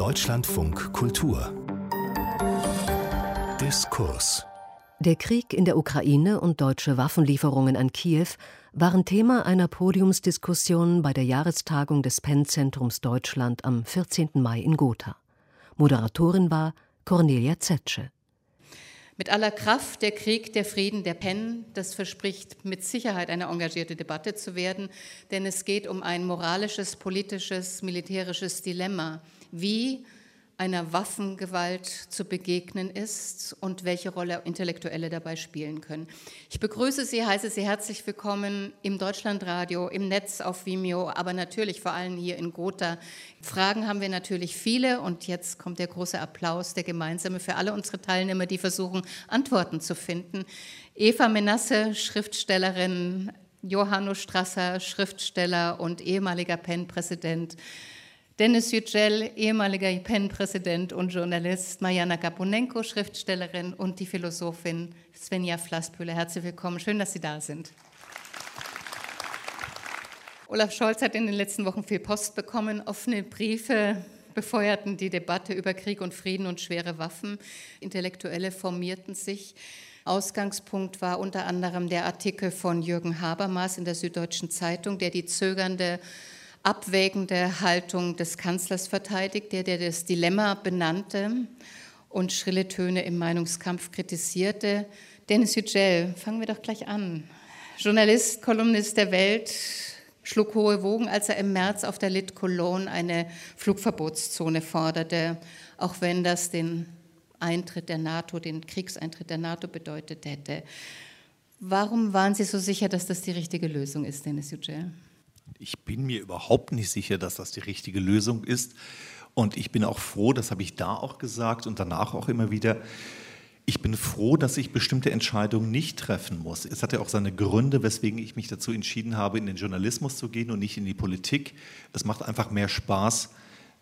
Deutschlandfunk Kultur Diskurs Der Krieg in der Ukraine und deutsche Waffenlieferungen an Kiew waren Thema einer Podiumsdiskussion bei der Jahrestagung des Penn-Zentrums Deutschland am 14. Mai in Gotha. Moderatorin war Cornelia Zetsche. Mit aller Kraft der Krieg, der Frieden, der Penn, das verspricht mit Sicherheit eine engagierte Debatte zu werden, denn es geht um ein moralisches, politisches, militärisches Dilemma. Wie einer Waffengewalt zu begegnen ist und welche Rolle Intellektuelle dabei spielen können. Ich begrüße Sie, heiße Sie herzlich willkommen im Deutschlandradio, im Netz auf Vimeo, aber natürlich vor allem hier in Gotha. Fragen haben wir natürlich viele und jetzt kommt der große Applaus, der gemeinsame für alle unsere Teilnehmer, die versuchen, Antworten zu finden. Eva Menasse, Schriftstellerin, Johanno Strasser, Schriftsteller und ehemaliger PEN-Präsident. Dennis Yücel, ehemaliger PEN-Präsident und Journalist, Mariana Gaponenko, Schriftstellerin und die Philosophin Svenja Flasspühle. Herzlich willkommen, schön, dass Sie da sind. Olaf Scholz hat in den letzten Wochen viel Post bekommen, offene Briefe befeuerten die Debatte über Krieg und Frieden und schwere Waffen. Intellektuelle formierten sich. Ausgangspunkt war unter anderem der Artikel von Jürgen Habermas in der Süddeutschen Zeitung, der die zögernde abwägende Haltung des Kanzlers verteidigt, der, der das Dilemma benannte und schrille Töne im Meinungskampf kritisierte. Dennis Yücel, fangen wir doch gleich an. Journalist, Kolumnist der Welt, schlug hohe Wogen, als er im März auf der Lit Cologne eine Flugverbotszone forderte, auch wenn das den Eintritt der NATO, den Kriegseintritt der NATO bedeutet hätte. Warum waren Sie so sicher, dass das die richtige Lösung ist, Dennis Yücel? Ich bin mir überhaupt nicht sicher, dass das die richtige Lösung ist. Und ich bin auch froh, das habe ich da auch gesagt und danach auch immer wieder, ich bin froh, dass ich bestimmte Entscheidungen nicht treffen muss. Es hat ja auch seine Gründe, weswegen ich mich dazu entschieden habe, in den Journalismus zu gehen und nicht in die Politik. Es macht einfach mehr Spaß,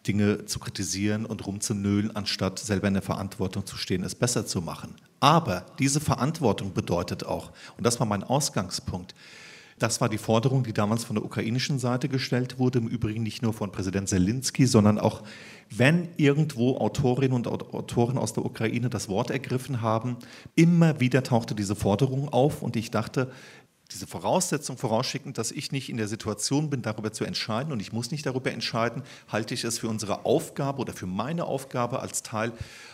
Dinge zu kritisieren und rumzunölen, anstatt selber in der Verantwortung zu stehen, es besser zu machen. Aber diese Verantwortung bedeutet auch, und das war mein Ausgangspunkt, das war die Forderung, die damals von der ukrainischen Seite gestellt wurde, im Übrigen nicht nur von Präsident Zelensky, sondern auch, wenn irgendwo Autorinnen und Autoren aus der Ukraine das Wort ergriffen haben, immer wieder tauchte diese Forderung auf. Und ich dachte, diese Voraussetzung vorausschickend, dass ich nicht in der Situation bin, darüber zu entscheiden und ich muss nicht darüber entscheiden, halte ich es für unsere Aufgabe oder für meine Aufgabe als Teil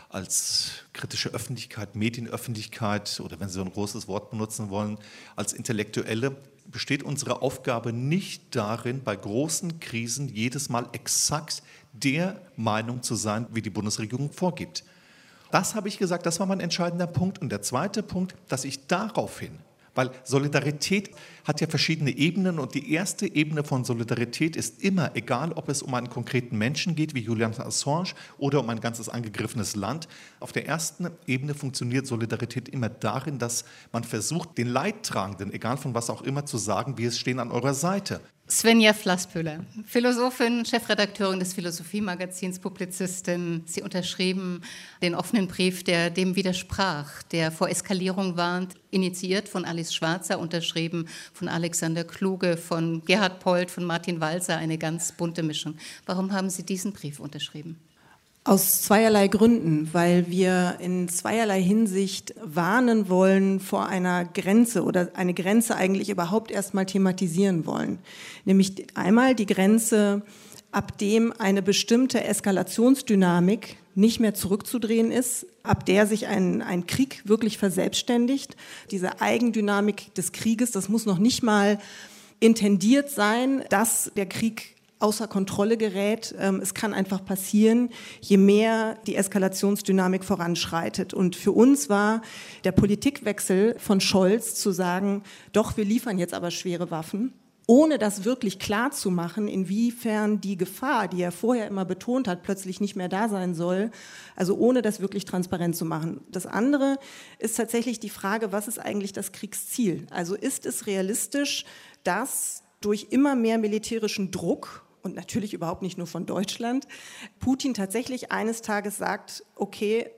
als kritische Öffentlichkeit, Medienöffentlichkeit oder wenn Sie so ein großes Wort benutzen wollen, als Intellektuelle, besteht unsere Aufgabe nicht darin, bei großen Krisen jedes Mal exakt der Meinung zu sein, wie die Bundesregierung vorgibt. Das habe ich gesagt, das war mein entscheidender Punkt. Und der zweite Punkt, dass ich daraufhin weil Solidarität hat ja verschiedene Ebenen und die erste Ebene von Solidarität ist immer, egal ob es um einen konkreten Menschen geht, wie Julian Assange, oder um ein ganzes angegriffenes Land, auf der ersten Ebene funktioniert Solidarität immer darin, dass man versucht, den Leidtragenden, egal von was auch immer, zu sagen, wir stehen an eurer Seite. Svenja Flasspöhler, Philosophin, Chefredakteurin des Philosophiemagazins, Publizistin. Sie unterschrieben den offenen Brief, der dem widersprach, der vor Eskalierung warnt, initiiert von Alice Schwarzer, unterschrieben von Alexander Kluge, von Gerhard Polt, von Martin Walser, eine ganz bunte Mischung. Warum haben Sie diesen Brief unterschrieben? Aus zweierlei Gründen, weil wir in zweierlei Hinsicht warnen wollen vor einer Grenze oder eine Grenze eigentlich überhaupt erstmal thematisieren wollen. Nämlich einmal die Grenze, ab dem eine bestimmte Eskalationsdynamik nicht mehr zurückzudrehen ist, ab der sich ein, ein Krieg wirklich verselbstständigt. Diese Eigendynamik des Krieges, das muss noch nicht mal intendiert sein, dass der Krieg außer Kontrolle gerät. Ähm, es kann einfach passieren, je mehr die Eskalationsdynamik voranschreitet. Und für uns war der Politikwechsel von Scholz zu sagen, doch, wir liefern jetzt aber schwere Waffen ohne das wirklich klar zu machen, inwiefern die Gefahr, die er vorher immer betont hat, plötzlich nicht mehr da sein soll, also ohne das wirklich transparent zu machen. Das andere ist tatsächlich die Frage, was ist eigentlich das Kriegsziel? Also ist es realistisch, dass durch immer mehr militärischen Druck und natürlich überhaupt nicht nur von Deutschland, Putin tatsächlich eines Tages sagt, okay,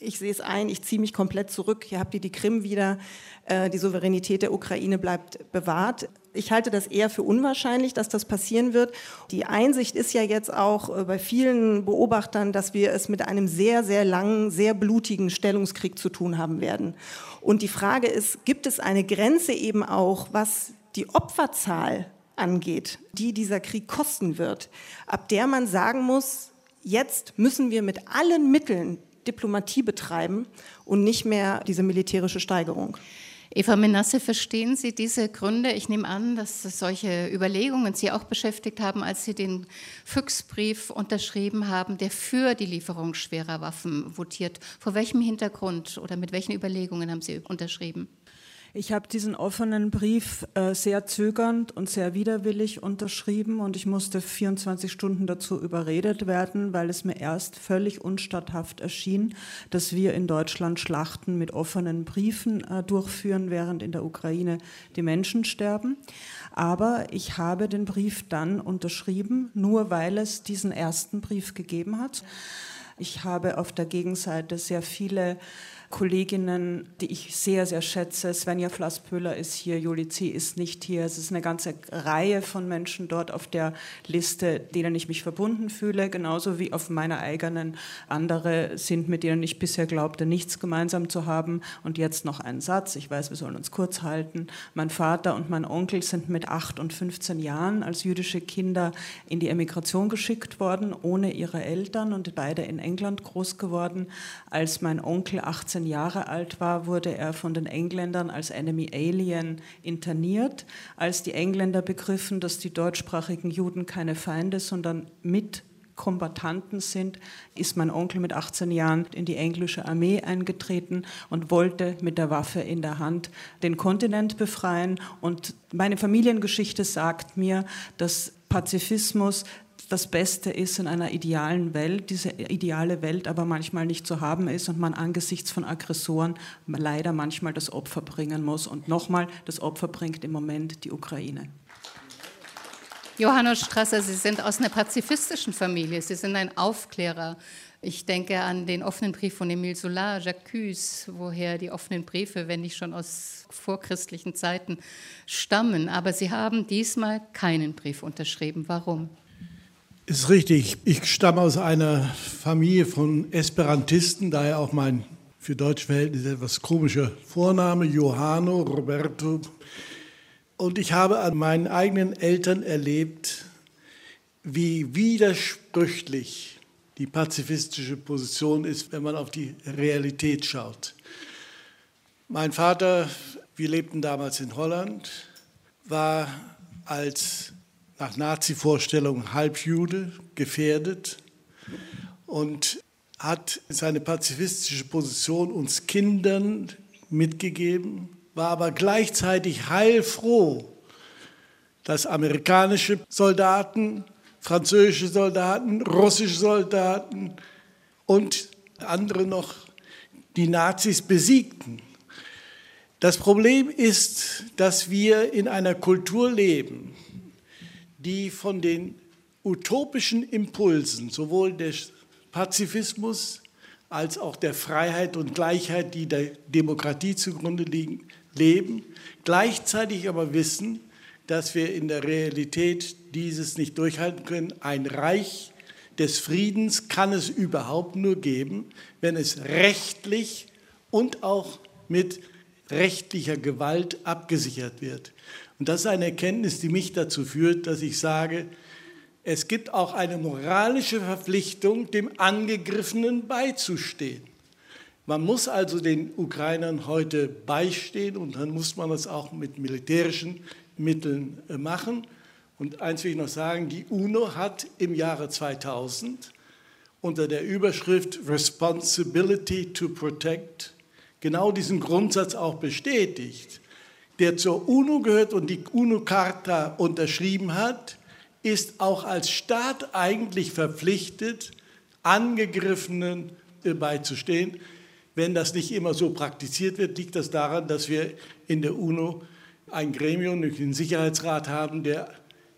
ich sehe es ein, ich ziehe mich komplett zurück, hier habt ihr die Krim wieder, äh, die Souveränität der Ukraine bleibt bewahrt. Ich halte das eher für unwahrscheinlich, dass das passieren wird. Die Einsicht ist ja jetzt auch äh, bei vielen Beobachtern, dass wir es mit einem sehr, sehr langen, sehr blutigen Stellungskrieg zu tun haben werden. Und die Frage ist, gibt es eine Grenze eben auch, was die Opferzahl angeht, die dieser Krieg kosten wird, ab der man sagen muss, jetzt müssen wir mit allen Mitteln Diplomatie betreiben und nicht mehr diese militärische Steigerung. Eva Menasse, verstehen Sie diese Gründe? Ich nehme an, dass solche Überlegungen Sie auch beschäftigt haben, als Sie den Füchsbrief unterschrieben haben, der für die Lieferung schwerer Waffen votiert. Vor welchem Hintergrund oder mit welchen Überlegungen haben Sie unterschrieben? Ich habe diesen offenen Brief äh, sehr zögernd und sehr widerwillig unterschrieben und ich musste 24 Stunden dazu überredet werden, weil es mir erst völlig unstatthaft erschien, dass wir in Deutschland Schlachten mit offenen Briefen äh, durchführen, während in der Ukraine die Menschen sterben. Aber ich habe den Brief dann unterschrieben, nur weil es diesen ersten Brief gegeben hat. Ich habe auf der Gegenseite sehr viele Kolleginnen, die ich sehr, sehr schätze. Svenja Flasspöhler ist hier, Juli C. ist nicht hier. Es ist eine ganze Reihe von Menschen dort auf der Liste, denen ich mich verbunden fühle, genauso wie auf meiner eigenen. Andere sind, mit denen ich bisher glaubte, nichts gemeinsam zu haben. Und jetzt noch ein Satz. Ich weiß, wir sollen uns kurz halten. Mein Vater und mein Onkel sind mit 8 und 15 Jahren als jüdische Kinder in die Emigration geschickt worden, ohne ihre Eltern und beide in England groß geworden. Als mein Onkel 18 18 Jahre alt war, wurde er von den Engländern als Enemy Alien interniert. Als die Engländer begriffen, dass die deutschsprachigen Juden keine Feinde, sondern mit Kombatanten sind, ist mein Onkel mit 18 Jahren in die englische Armee eingetreten und wollte mit der Waffe in der Hand den Kontinent befreien. Und meine Familiengeschichte sagt mir, dass Pazifismus das Beste ist in einer idealen Welt, diese ideale Welt aber manchmal nicht zu haben ist und man angesichts von Aggressoren leider manchmal das Opfer bringen muss. Und nochmal, das Opfer bringt im Moment die Ukraine. Johannes Strasser, Sie sind aus einer pazifistischen Familie, Sie sind ein Aufklärer. Ich denke an den offenen Brief von Emile Solar, Jacques, woher die offenen Briefe, wenn nicht schon aus vorchristlichen Zeiten, stammen. Aber Sie haben diesmal keinen Brief unterschrieben. Warum? Ist richtig. Ich stamme aus einer Familie von Esperantisten, daher auch mein für deutsche Verhältnisse etwas komischer Vorname, Johanno Roberto. Und ich habe an meinen eigenen Eltern erlebt, wie widersprüchlich die pazifistische Position ist, wenn man auf die Realität schaut. Mein Vater, wir lebten damals in Holland, war als nach Nazi-Vorstellungen Halbjude, gefährdet und hat seine pazifistische Position uns Kindern mitgegeben, war aber gleichzeitig heilfroh, dass amerikanische Soldaten, französische Soldaten, russische Soldaten und andere noch die Nazis besiegten. Das Problem ist, dass wir in einer Kultur leben, die von den utopischen Impulsen sowohl des Pazifismus als auch der Freiheit und Gleichheit, die der Demokratie zugrunde liegen, leben, gleichzeitig aber wissen, dass wir in der Realität dieses nicht durchhalten können. Ein Reich des Friedens kann es überhaupt nur geben, wenn es rechtlich und auch mit rechtlicher Gewalt abgesichert wird. Und das ist eine Erkenntnis, die mich dazu führt, dass ich sage, es gibt auch eine moralische Verpflichtung, dem Angegriffenen beizustehen. Man muss also den Ukrainern heute beistehen und dann muss man das auch mit militärischen Mitteln äh, machen. Und eins will ich noch sagen, die UNO hat im Jahre 2000 unter der Überschrift Responsibility to Protect genau diesen Grundsatz auch bestätigt der zur UNO gehört und die UNO-Charta unterschrieben hat, ist auch als Staat eigentlich verpflichtet, Angegriffenen beizustehen. Wenn das nicht immer so praktiziert wird, liegt das daran, dass wir in der UNO ein Gremium, den Sicherheitsrat haben, der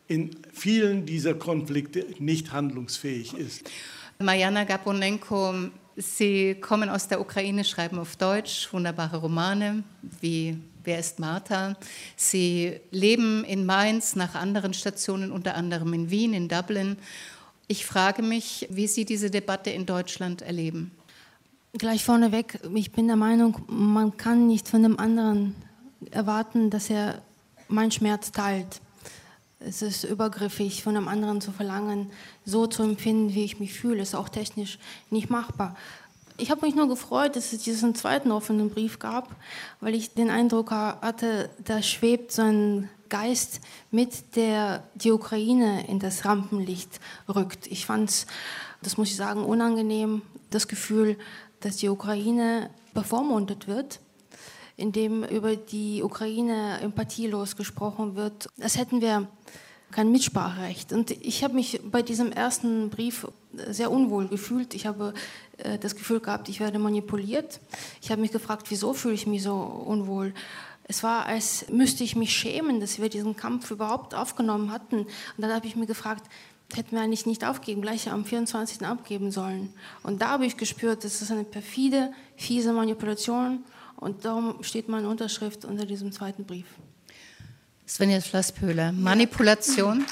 in vielen dieser Konflikte nicht handlungsfähig ist. Mariana Gaponenko, Sie kommen aus der Ukraine, schreiben auf Deutsch wunderbare Romane wie Wer ist Martha? Sie leben in Mainz nach anderen Stationen, unter anderem in Wien, in Dublin. Ich frage mich, wie Sie diese Debatte in Deutschland erleben. Gleich vorneweg, ich bin der Meinung, man kann nicht von dem anderen erwarten, dass er meinen Schmerz teilt. Es ist übergriffig, von einem anderen zu verlangen, so zu empfinden, wie ich mich fühle. Es ist auch technisch nicht machbar. Ich habe mich nur gefreut, dass es diesen zweiten offenen Brief gab, weil ich den Eindruck hatte, da schwebt so ein Geist mit, der die Ukraine in das Rampenlicht rückt. Ich fand es, das muss ich sagen, unangenehm, das Gefühl, dass die Ukraine bevormundet wird, indem über die Ukraine empathielos gesprochen wird. Das hätten wir kein Mitspracherecht. Und ich habe mich bei diesem ersten Brief sehr unwohl gefühlt. Ich habe äh, das Gefühl gehabt, ich werde manipuliert. Ich habe mich gefragt, wieso fühle ich mich so unwohl? Es war, als müsste ich mich schämen, dass wir diesen Kampf überhaupt aufgenommen hatten. Und dann habe ich mir gefragt, hätten wir eigentlich nicht aufgeben, gleich am 24. abgeben sollen. Und da habe ich gespürt, das ist eine perfide, fiese Manipulation. Und darum steht meine Unterschrift unter diesem zweiten Brief. Svenja Flasspöhler, Manipulation.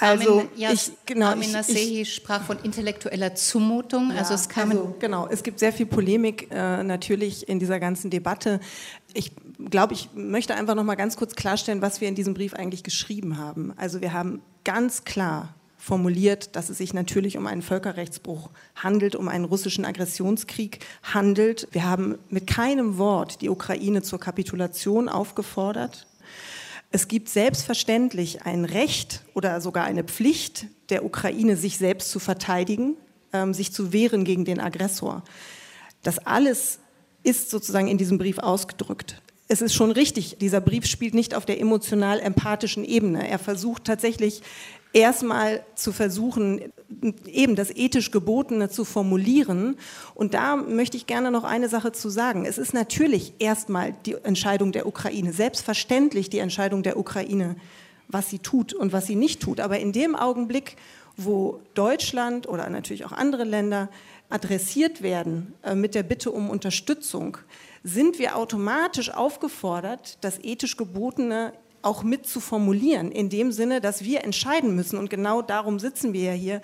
Also Armin, ja, ich, genau, Armin Nasehi sprach von intellektueller Zumutung. Ja, also es kam also, genau, es gibt sehr viel Polemik äh, natürlich in dieser ganzen Debatte. Ich glaube, ich möchte einfach noch mal ganz kurz klarstellen, was wir in diesem Brief eigentlich geschrieben haben. Also wir haben ganz klar formuliert, dass es sich natürlich um einen Völkerrechtsbruch handelt, um einen russischen Aggressionskrieg handelt. Wir haben mit keinem Wort die Ukraine zur Kapitulation aufgefordert. Es gibt selbstverständlich ein Recht oder sogar eine Pflicht der Ukraine, sich selbst zu verteidigen, ähm, sich zu wehren gegen den Aggressor. Das alles ist sozusagen in diesem Brief ausgedrückt. Es ist schon richtig, dieser Brief spielt nicht auf der emotional-empathischen Ebene. Er versucht tatsächlich erstmal zu versuchen, eben das ethisch Gebotene zu formulieren. Und da möchte ich gerne noch eine Sache zu sagen. Es ist natürlich erstmal die Entscheidung der Ukraine, selbstverständlich die Entscheidung der Ukraine, was sie tut und was sie nicht tut. Aber in dem Augenblick, wo Deutschland oder natürlich auch andere Länder adressiert werden äh, mit der Bitte um Unterstützung, sind wir automatisch aufgefordert, das ethisch Gebotene auch mit zu formulieren, in dem Sinne, dass wir entscheiden müssen. Und genau darum sitzen wir ja hier.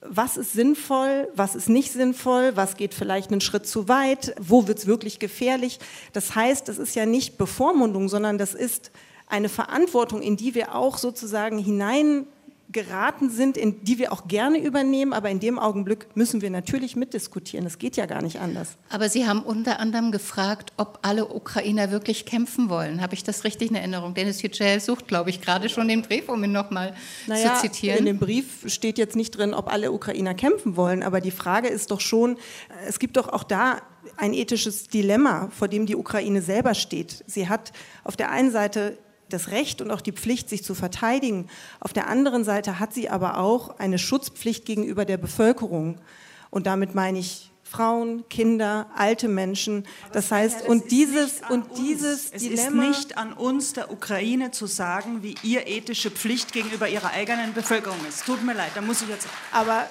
Was ist sinnvoll, was ist nicht sinnvoll, was geht vielleicht einen Schritt zu weit, wo wird es wirklich gefährlich. Das heißt, das ist ja nicht Bevormundung, sondern das ist eine Verantwortung, in die wir auch sozusagen hinein geraten sind, in die wir auch gerne übernehmen, aber in dem Augenblick müssen wir natürlich mitdiskutieren. Das geht ja gar nicht anders. Aber Sie haben unter anderem gefragt, ob alle Ukrainer wirklich kämpfen wollen. Habe ich das richtig in Erinnerung? Dennis Yücel sucht, glaube ich, gerade schon den Brief, um ihn nochmal naja, zu zitieren. In dem Brief steht jetzt nicht drin, ob alle Ukrainer kämpfen wollen, aber die Frage ist doch schon, es gibt doch auch da ein ethisches Dilemma, vor dem die Ukraine selber steht. Sie hat auf der einen Seite das Recht und auch die Pflicht, sich zu verteidigen. Auf der anderen Seite hat sie aber auch eine Schutzpflicht gegenüber der Bevölkerung. Und damit meine ich Frauen, Kinder, alte Menschen. Das heißt, ja, und dieses und dieses es Dilemma ist nicht an uns der Ukraine zu sagen, wie ihr ethische Pflicht gegenüber ihrer eigenen Bevölkerung ist. Tut mir leid, da muss ich jetzt. Aber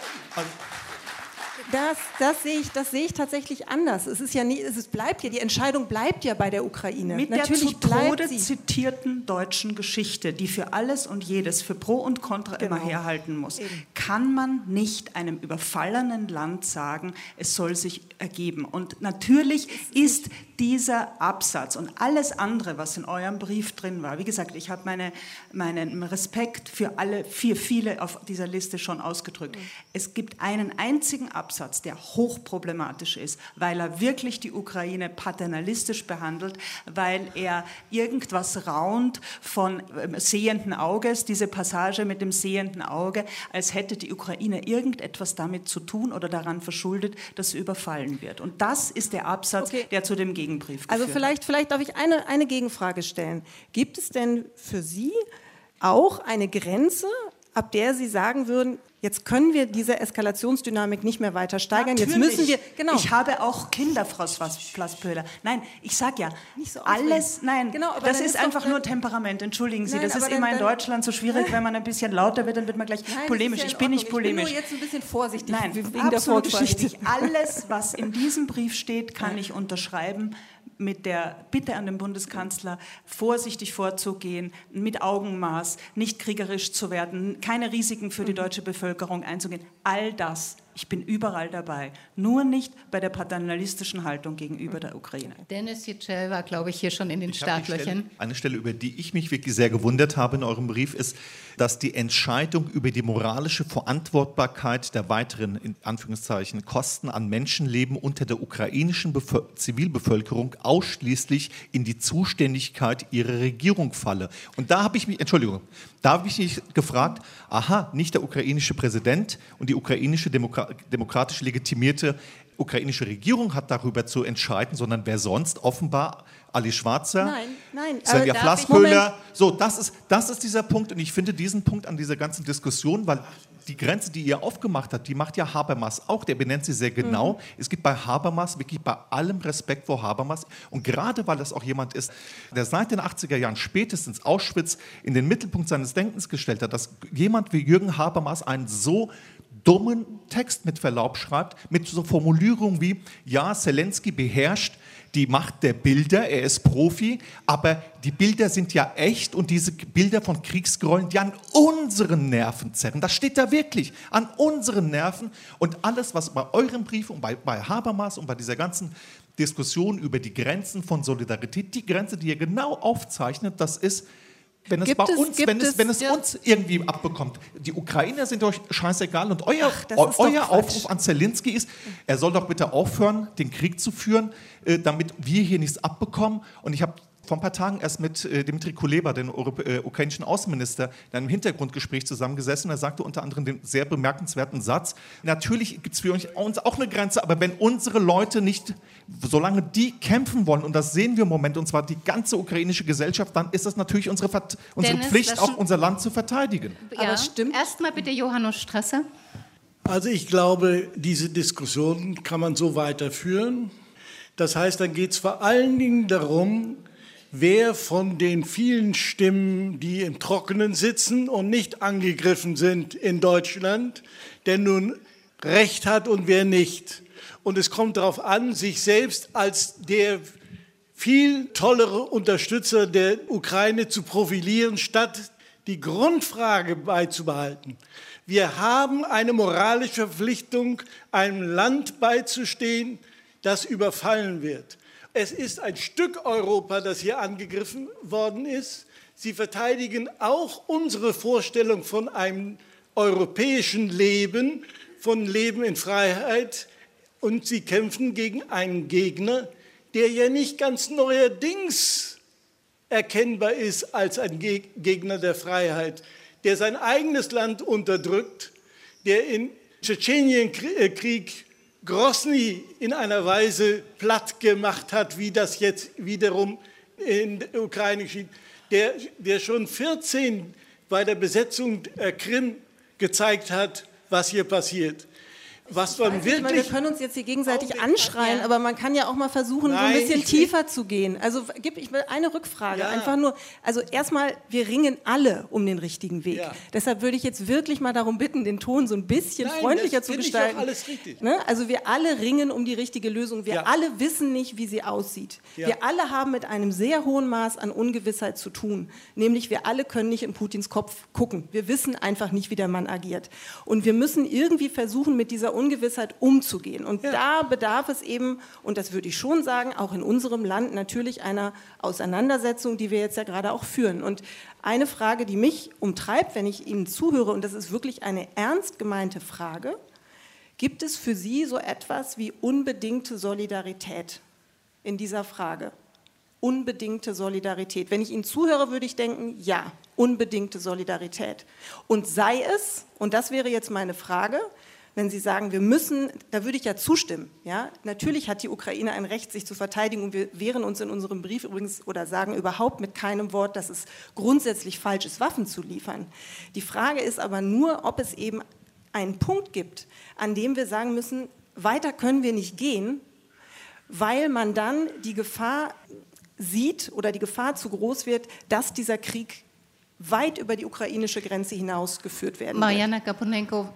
das, das, sehe ich, das sehe ich tatsächlich anders. Es ist ja nie, es bleibt ja, die Entscheidung bleibt ja bei der Ukraine. Mit Natürlich der zu Tode zitierten deutschen Geschichte, die für alles und jedes, für Pro und Contra genau. immer herhalten muss, Eben. kann man nicht einem überfallenen Land sagen, es soll sich ergeben. Und natürlich ist dieser Absatz und alles andere, was in eurem Brief drin war, wie gesagt, ich habe meine, meinen Respekt für alle, für viele auf dieser Liste schon ausgedrückt. Mhm. Es gibt einen einzigen Absatz, der hochproblematisch ist, weil er wirklich die Ukraine paternalistisch behandelt, weil er irgendwas raunt von ähm, sehenden Auges, diese Passage mit dem sehenden Auge, als hätte die Ukraine irgendetwas damit zu tun oder daran verschuldet, dass sie überfallen wird. Und das ist der Absatz, okay. der zu dem Gegenbrief Also vielleicht, vielleicht darf ich eine, eine Gegenfrage stellen. Gibt es denn für Sie auch eine Grenze ab der Sie sagen würden, jetzt können wir diese Eskalationsdynamik nicht mehr weiter steigern. Natürlich. Jetzt müssen wir, genau. Ich habe auch Kinder, Frau Flasspöhler. Nein, ich sage ja, so alles, nein, genau, das ist, ist einfach nur Temperament, entschuldigen Sie. Nein, das ist immer in Deutschland so schwierig, wenn man ein bisschen lauter wird, dann wird man gleich nein, polemisch. Ja ich bin nicht polemisch. Ich bin nur jetzt ein bisschen vorsichtig nein, wegen der Vorgeschichte. Alles, was in diesem Brief steht, kann ich unterschreiben mit der Bitte an den Bundeskanzler, vorsichtig vorzugehen, mit Augenmaß, nicht kriegerisch zu werden, keine Risiken für die mhm. deutsche Bevölkerung einzugehen. All das ich bin überall dabei, nur nicht bei der paternalistischen Haltung gegenüber der Ukraine. Dennis Yücel war, glaube ich, hier schon in den ich Startlöchern. Eine Stelle, über die ich mich wirklich sehr gewundert habe in eurem Brief, ist, dass die Entscheidung über die moralische Verantwortbarkeit der weiteren, in Anführungszeichen, Kosten an Menschenleben unter der ukrainischen Bevölker Zivilbevölkerung ausschließlich in die Zuständigkeit ihrer Regierung falle. Und da habe ich mich, Entschuldigung, da habe ich mich gefragt, aha, nicht der ukrainische Präsident und die ukrainische Demokratie demokratisch legitimierte ukrainische Regierung hat darüber zu entscheiden, sondern wer sonst? Offenbar Ali Schwarzer, nein, nein, Svenja Flasspöhler. So, das ist, das ist dieser Punkt und ich finde diesen Punkt an dieser ganzen Diskussion, weil die Grenze, die ihr aufgemacht habt, die macht ja Habermas auch, der benennt sie sehr genau. Mhm. Es gibt bei Habermas wirklich bei allem Respekt vor Habermas und gerade weil das auch jemand ist, der seit den 80er Jahren spätestens Auschwitz in den Mittelpunkt seines Denkens gestellt hat, dass jemand wie Jürgen Habermas einen so dummen Text mit Verlaub schreibt, mit so Formulierungen wie, ja, Zelensky beherrscht die Macht der Bilder, er ist Profi, aber die Bilder sind ja echt und diese Bilder von Kriegsgräueln, die an unseren Nerven zerren, das steht da wirklich, an unseren Nerven. Und alles, was bei eurem Brief und bei, bei Habermas und bei dieser ganzen Diskussion über die Grenzen von Solidarität, die Grenze, die ihr genau aufzeichnet, das ist, wenn es, bei uns, wenn es, wenn es ja. uns irgendwie abbekommt. Die Ukrainer sind euch scheißegal und euer, Ach, euer Aufruf an Zelensky ist, er soll doch bitte aufhören, den Krieg zu führen, äh, damit wir hier nichts abbekommen. Und ich habe vor ein paar Tagen erst mit äh, Dmitri Kuleba, dem äh, ukrainischen Außenminister, in einem Hintergrundgespräch zusammengesessen. Er sagte unter anderem den sehr bemerkenswerten Satz, natürlich gibt es für uns auch eine Grenze, aber wenn unsere Leute nicht, solange die kämpfen wollen, und das sehen wir im Moment, und zwar die ganze ukrainische Gesellschaft, dann ist das natürlich unsere, unsere Dennis, Pflicht, auch unser Land zu verteidigen. Ja, aber stimmt. Erstmal bitte Johannes Strasser. Also ich glaube, diese Diskussion kann man so weiterführen. Das heißt, dann geht es vor allen Dingen darum, wer von den vielen Stimmen, die im Trockenen sitzen und nicht angegriffen sind in Deutschland, denn nun Recht hat und wer nicht. Und es kommt darauf an, sich selbst als der viel tollere Unterstützer der Ukraine zu profilieren, statt die Grundfrage beizubehalten. Wir haben eine moralische Verpflichtung, einem Land beizustehen, das überfallen wird. Es ist ein Stück Europa, das hier angegriffen worden ist. Sie verteidigen auch unsere Vorstellung von einem europäischen Leben, von Leben in Freiheit. Und sie kämpfen gegen einen Gegner, der ja nicht ganz neuerdings erkennbar ist als ein Gegner der Freiheit, der sein eigenes Land unterdrückt, der in Tschetschenienkrieg Grosny in einer Weise platt gemacht hat, wie das jetzt wiederum in der Ukraine geschieht, der, der schon 14 bei der Besetzung der Krim gezeigt hat, was hier passiert was man wirklich. Mal, wir können uns jetzt hier gegenseitig anschreien, ja. aber man kann ja auch mal versuchen, Nein, so ein bisschen tiefer zu gehen. Also gib ich will eine Rückfrage. Ja. Einfach nur, also erstmal, wir ringen alle um den richtigen Weg. Ja. Deshalb würde ich jetzt wirklich mal darum bitten, den Ton so ein bisschen Nein, freundlicher zu gestalten. Ich auch alles richtig. Ne? Also wir alle ringen um die richtige Lösung. Wir alle wissen nicht, wie sie aussieht. Wir alle haben mit einem sehr hohen Maß an Ungewissheit zu tun. Nämlich wir alle können nicht in Putins Kopf gucken. Wir wissen einfach nicht, wie der Mann agiert. Und wir müssen irgendwie versuchen, mit dieser Ungewissheit umzugehen. Und ja. da bedarf es eben, und das würde ich schon sagen, auch in unserem Land natürlich einer Auseinandersetzung, die wir jetzt ja gerade auch führen. Und eine Frage, die mich umtreibt, wenn ich Ihnen zuhöre, und das ist wirklich eine ernst gemeinte Frage, gibt es für Sie so etwas wie unbedingte Solidarität in dieser Frage? Unbedingte Solidarität. Wenn ich Ihnen zuhöre, würde ich denken, ja, unbedingte Solidarität. Und sei es, und das wäre jetzt meine Frage, wenn Sie sagen, wir müssen, da würde ich ja zustimmen. Ja? Natürlich hat die Ukraine ein Recht, sich zu verteidigen und wir wehren uns in unserem Brief übrigens oder sagen überhaupt mit keinem Wort, dass es grundsätzlich falsch ist, Waffen zu liefern. Die Frage ist aber nur, ob es eben einen Punkt gibt, an dem wir sagen müssen, weiter können wir nicht gehen, weil man dann die Gefahr sieht oder die Gefahr zu groß wird, dass dieser Krieg weit über die ukrainische Grenze hinaus geführt werden Mariana Gaponenko,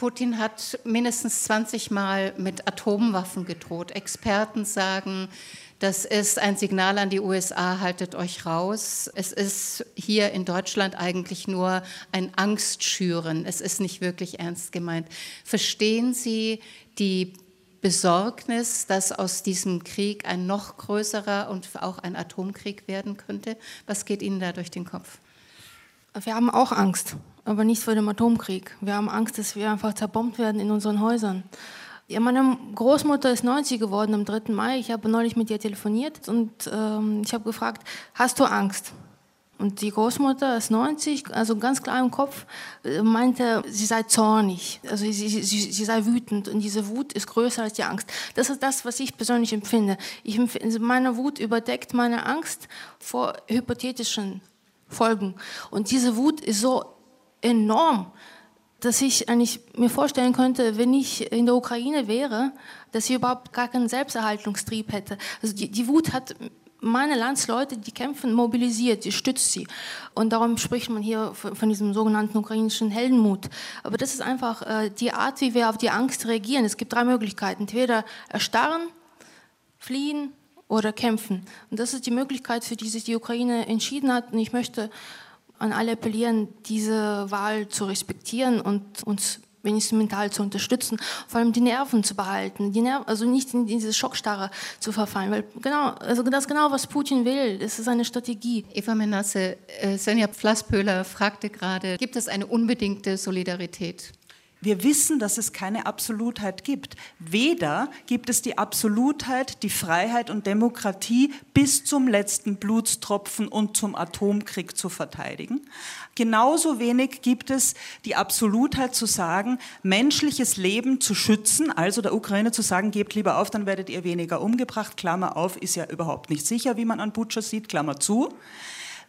Putin hat mindestens 20 Mal mit Atomwaffen gedroht. Experten sagen, das ist ein Signal an die USA, haltet euch raus. Es ist hier in Deutschland eigentlich nur ein Angstschüren. Es ist nicht wirklich ernst gemeint. Verstehen Sie die Besorgnis, dass aus diesem Krieg ein noch größerer und auch ein Atomkrieg werden könnte? Was geht Ihnen da durch den Kopf? Wir haben auch Angst, aber nicht vor dem Atomkrieg. Wir haben Angst, dass wir einfach zerbombt werden in unseren Häusern. Ja, meine Großmutter ist 90 geworden am 3. Mai. Ich habe neulich mit ihr telefoniert und ähm, ich habe gefragt, hast du Angst? Und die Großmutter ist 90, also ganz klar im Kopf, äh, meinte, sie sei zornig, also sie, sie, sie, sei wütend und diese Wut ist größer als die Angst. Das ist das, was ich persönlich empfinde. Ich empfinde meine Wut überdeckt meine Angst vor hypothetischen folgen. Und diese Wut ist so enorm, dass ich eigentlich mir vorstellen könnte, wenn ich in der Ukraine wäre, dass ich überhaupt gar keinen Selbsterhaltungstrieb hätte. Also die, die Wut hat meine Landsleute, die kämpfen, mobilisiert, die stützt sie. Und darum spricht man hier von diesem sogenannten ukrainischen Heldenmut. Aber das ist einfach äh, die Art, wie wir auf die Angst reagieren. Es gibt drei Möglichkeiten. Entweder erstarren, fliehen oder kämpfen. Und das ist die Möglichkeit, für die sich die Ukraine entschieden hat. Und ich möchte an alle appellieren, diese Wahl zu respektieren und uns wenigstens mental zu unterstützen, vor allem die Nerven zu behalten, die Nerven, also nicht in diese Schockstarre zu verfallen, weil genau, also das genau, was Putin will, das ist eine Strategie. Eva Menasse, äh, Senja Flasspöhler fragte gerade, gibt es eine unbedingte Solidarität wir wissen, dass es keine Absolutheit gibt. Weder gibt es die Absolutheit, die Freiheit und Demokratie bis zum letzten Blutstropfen und zum Atomkrieg zu verteidigen. Genauso wenig gibt es die Absolutheit zu sagen, menschliches Leben zu schützen, also der Ukraine zu sagen, gebt lieber auf, dann werdet ihr weniger umgebracht. Klammer auf, ist ja überhaupt nicht sicher, wie man an Butcher sieht, Klammer zu.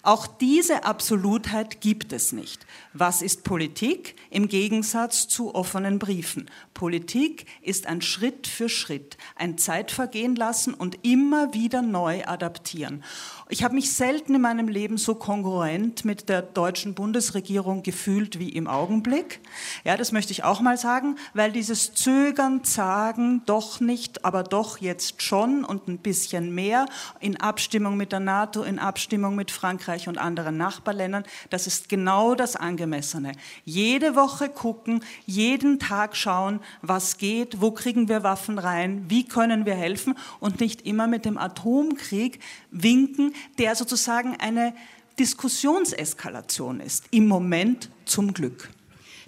Auch diese Absolutheit gibt es nicht. Was ist Politik im Gegensatz zu offenen Briefen? Politik ist ein Schritt für Schritt, ein Zeitvergehen lassen und immer wieder neu adaptieren. Ich habe mich selten in meinem Leben so kongruent mit der deutschen Bundesregierung gefühlt wie im Augenblick. Ja, das möchte ich auch mal sagen, weil dieses Zögern, Zagen, doch nicht, aber doch jetzt schon und ein bisschen mehr in Abstimmung mit der NATO, in Abstimmung mit Frankreich und anderen Nachbarländern, das ist genau das Angemessene. Jede Woche gucken, jeden Tag schauen, was geht, wo kriegen wir Waffen rein, wie können wir helfen und nicht immer mit dem Atomkrieg winken, der sozusagen eine Diskussionseskalation ist. Im Moment zum Glück.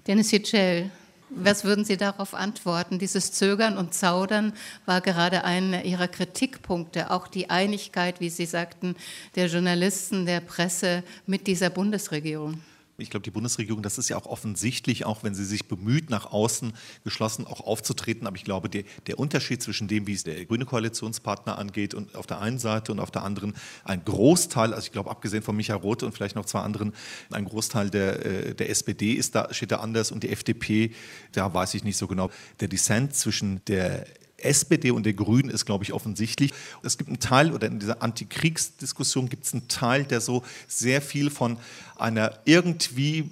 Dennis Yücel, was würden Sie darauf antworten? Dieses Zögern und Zaudern war gerade einer Ihrer Kritikpunkte, auch die Einigkeit, wie Sie sagten, der Journalisten, der Presse mit dieser Bundesregierung. Ich glaube, die Bundesregierung, das ist ja auch offensichtlich, auch wenn sie sich bemüht, nach außen geschlossen auch aufzutreten. Aber ich glaube, der, der Unterschied zwischen dem, wie es der grüne Koalitionspartner angeht und auf der einen Seite und auf der anderen ein Großteil, also ich glaube, abgesehen von Michael Roth und vielleicht noch zwei anderen, ein Großteil der, äh, der SPD ist da, steht da anders und die FDP, da weiß ich nicht so genau. Der Dissent zwischen der SPD und der Grünen ist, glaube ich, offensichtlich. Es gibt einen Teil, oder in dieser Antikriegsdiskussion gibt es einen Teil, der so sehr viel von einer irgendwie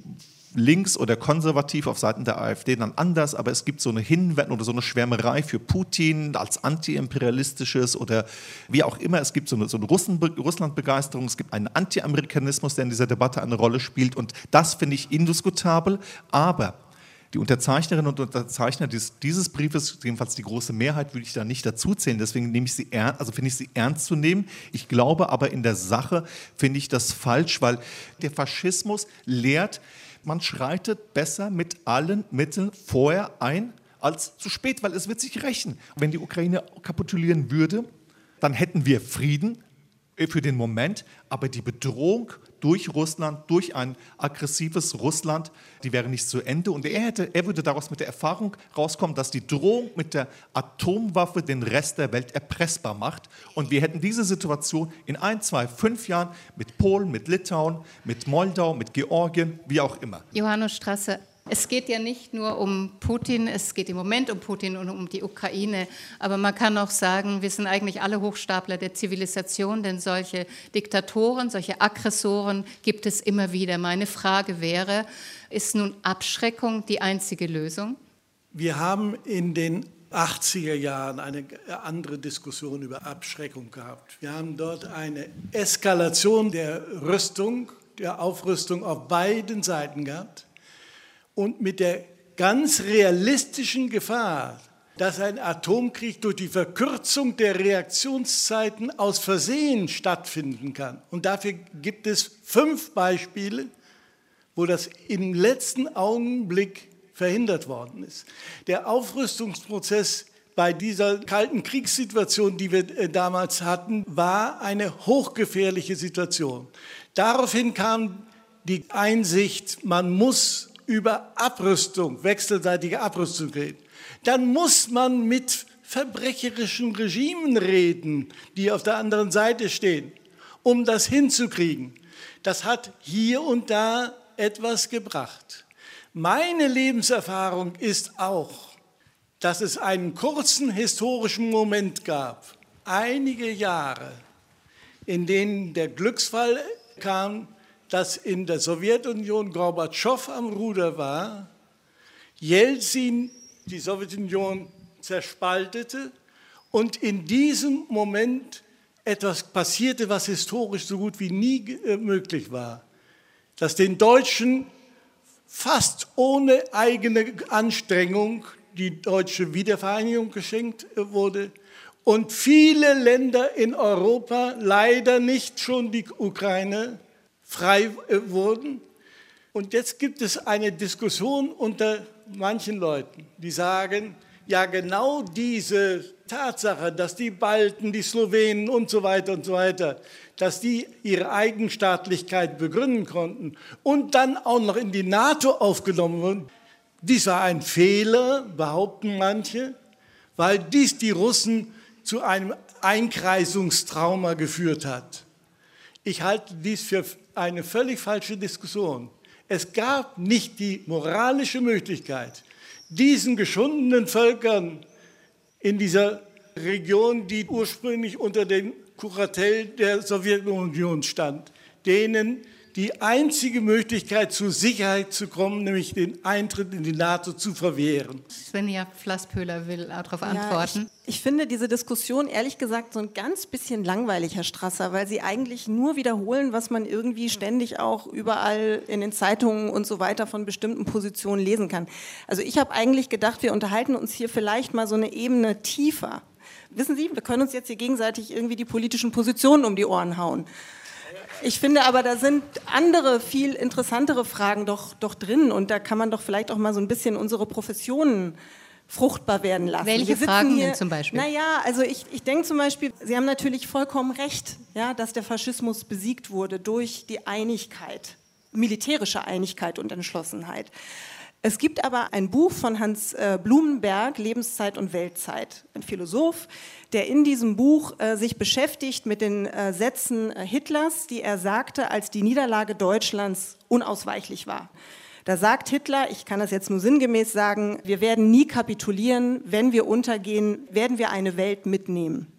links oder konservativ auf Seiten der AfD dann anders, aber es gibt so eine Hinwendung oder so eine Schwärmerei für Putin als antiimperialistisches oder wie auch immer. Es gibt so eine, so eine Russlandbegeisterung, es gibt einen Anti-Amerikanismus, der in dieser Debatte eine Rolle spielt und das finde ich indiskutabel, aber die Unterzeichnerinnen und Unterzeichner dieses, dieses Briefes, jedenfalls die große Mehrheit, würde ich da nicht dazuzählen. Deswegen nehme ich sie also finde ich sie ernst zu nehmen. Ich glaube aber in der Sache finde ich das falsch, weil der Faschismus lehrt, man schreitet besser mit allen Mitteln vorher ein als zu spät, weil es wird sich rächen. Wenn die Ukraine kapitulieren würde, dann hätten wir Frieden, für den Moment, aber die Bedrohung durch Russland, durch ein aggressives Russland, die wäre nicht zu Ende. Und er, hätte, er würde daraus mit der Erfahrung rauskommen, dass die Drohung mit der Atomwaffe den Rest der Welt erpressbar macht. Und wir hätten diese Situation in ein, zwei, fünf Jahren mit Polen, mit Litauen, mit Moldau, mit Georgien, wie auch immer. Johannes Strasse, es geht ja nicht nur um Putin, es geht im Moment um Putin und um die Ukraine, aber man kann auch sagen, wir sind eigentlich alle Hochstapler der Zivilisation, denn solche Diktatoren, solche Aggressoren gibt es immer wieder. Meine Frage wäre, ist nun Abschreckung die einzige Lösung? Wir haben in den 80er Jahren eine andere Diskussion über Abschreckung gehabt. Wir haben dort eine Eskalation der Rüstung, der Aufrüstung auf beiden Seiten gehabt und mit der ganz realistischen Gefahr, dass ein Atomkrieg durch die Verkürzung der Reaktionszeiten aus Versehen stattfinden kann. Und dafür gibt es fünf Beispiele, wo das im letzten Augenblick verhindert worden ist. Der Aufrüstungsprozess bei dieser kalten Kriegssituation, die wir äh, damals hatten, war eine hochgefährliche Situation. Daraufhin kam die Einsicht, man muss über Abrüstung, wechselseitige Abrüstung reden, dann muss man mit verbrecherischen Regimen reden, die auf der anderen Seite stehen, um das hinzukriegen. Das hat hier und da etwas gebracht. Meine Lebenserfahrung ist auch, dass es einen kurzen historischen Moment gab, einige Jahre, in denen der Glücksfall kam, dass in der Sowjetunion Gorbatschow am Ruder war, Jelzin die Sowjetunion zerspaltete und in diesem Moment etwas passierte, was historisch so gut wie nie äh, möglich war, dass den Deutschen fast ohne eigene Anstrengung die deutsche Wiedervereinigung geschenkt äh, wurde und viele Länder in Europa, leider nicht schon die Ukraine, frei äh, wurden. Und jetzt gibt es eine Diskussion unter manchen Leuten, die sagen, ja genau diese Tatsache, dass die Balten, die Slowenen und so weiter und so weiter, dass die ihre Eigenstaatlichkeit begründen konnten und dann auch noch in die NATO aufgenommen wurden, dies war ein Fehler, behaupten manche, weil dies die Russen zu einem Einkreisungstrauma geführt hat. Ich halte dies für eine völlig falsche Diskussion. Es gab nicht die moralische Möglichkeit, diesen geschundenen Völkern in dieser Region, die ursprünglich unter dem Kuratell der Sowjetunion stand, denen die einzige Möglichkeit zur Sicherheit zu kommen, nämlich den Eintritt in die NATO zu verwehren. Svenja Flasspöhler will darauf antworten. Ja, ich, ich, finde diese Diskussion ehrlich gesagt so ein ganz bisschen langweilig, Herr Strasser, weil sie eigentlich nur wiederholen, was man irgendwie ständig auch überall in den Zeitungen und so weiter von bestimmten Positionen lesen kann. Also ich habe eigentlich gedacht, wir unterhalten uns hier vielleicht mal so eine Ebene tiefer. Wissen Sie, wir können uns jetzt hier gegenseitig irgendwie die politischen Positionen um die Ohren hauen. Ich finde aber, da sind andere, viel interessantere Fragen doch, doch drin und da kann man doch vielleicht auch mal so ein bisschen unsere Professionen fruchtbar werden lassen. Welche Fragen hier, denn zum Beispiel? Naja, also ich, ich denke zum Beispiel, Sie haben natürlich vollkommen recht, ja, dass der Faschismus besiegt wurde durch die Einigkeit, militärische Einigkeit und Entschlossenheit. Es gibt aber ein Buch von Hans äh, Blumenberg, Lebenszeit und Weltzeit, ein Philosoph, der in diesem Buch äh, sich beschäftigt mit den äh, Sätzen Hitlers, die er sagte, als die Niederlage Deutschlands unausweichlich war. Da sagt Hitler, ich kann das jetzt nur sinngemäß sagen, wir werden nie kapitulieren, wenn wir untergehen, werden wir eine Welt mitnehmen.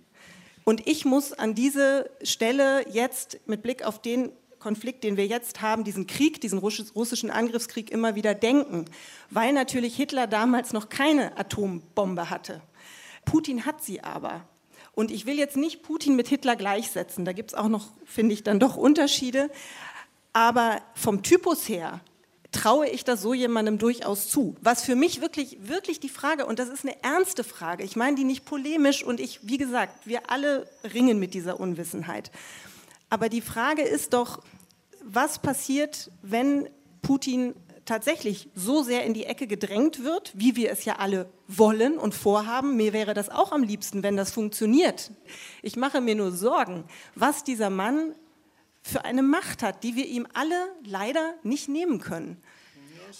Und ich muss an diese Stelle jetzt mit Blick auf den Konflikt, den wir jetzt haben, diesen Krieg, diesen russischen Angriffskrieg immer wieder denken, weil natürlich Hitler damals noch keine Atombombe hatte. Putin hat sie aber. Und ich will jetzt nicht Putin mit Hitler gleichsetzen, da gibt es auch noch, finde ich, dann doch Unterschiede. Aber vom Typus her traue ich das so jemandem durchaus zu. Was für mich wirklich, wirklich die Frage, und das ist eine ernste Frage, ich meine die nicht polemisch und ich, wie gesagt, wir alle ringen mit dieser Unwissenheit. Aber die Frage ist doch, was passiert, wenn Putin tatsächlich so sehr in die Ecke gedrängt wird, wie wir es ja alle wollen und vorhaben. Mir wäre das auch am liebsten, wenn das funktioniert. Ich mache mir nur Sorgen, was dieser Mann für eine Macht hat, die wir ihm alle leider nicht nehmen können.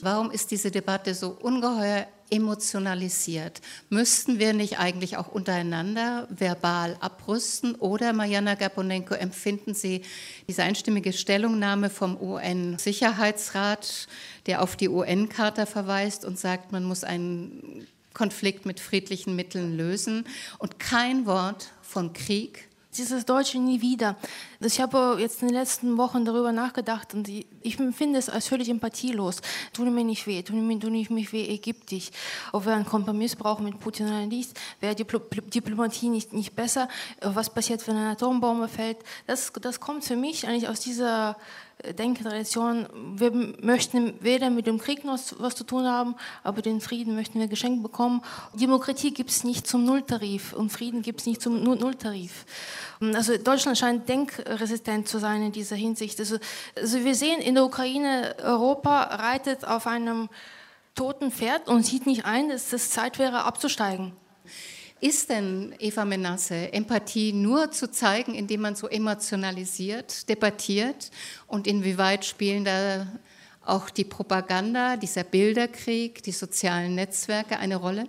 Warum ist diese Debatte so ungeheuer emotionalisiert? Müssten wir nicht eigentlich auch untereinander verbal abrüsten? Oder, Mariana Gaponenko, empfinden Sie diese einstimmige Stellungnahme vom UN-Sicherheitsrat, der auf die UN-Charta verweist und sagt, man muss einen Konflikt mit friedlichen Mitteln lösen und kein Wort von Krieg, dieses Deutsche nie wieder. Ich habe jetzt in den letzten Wochen darüber nachgedacht und ich empfinde es als völlig empathielos. Tut mir nicht weh, tut mir, mir nicht weh, ägyptisch. Ob wir einen Kompromiss brauchen mit Putin oder nicht, wäre Diplomatie nicht, nicht besser. Was passiert, wenn eine Atombombe fällt? Das, das kommt für mich eigentlich aus dieser Denktradition, wir möchten weder mit dem Krieg noch was zu tun haben, aber den Frieden möchten wir geschenkt bekommen. Demokratie gibt es nicht zum Nulltarif und Frieden gibt es nicht zum Nulltarif. Also Deutschland scheint denkresistent zu sein in dieser Hinsicht. Also, also wir sehen in der Ukraine, Europa reitet auf einem toten Pferd und sieht nicht ein, dass es Zeit wäre, abzusteigen. Ist denn, Eva Menasse, Empathie nur zu zeigen, indem man so emotionalisiert, debattiert? Und inwieweit spielen da auch die Propaganda, dieser Bilderkrieg, die sozialen Netzwerke eine Rolle?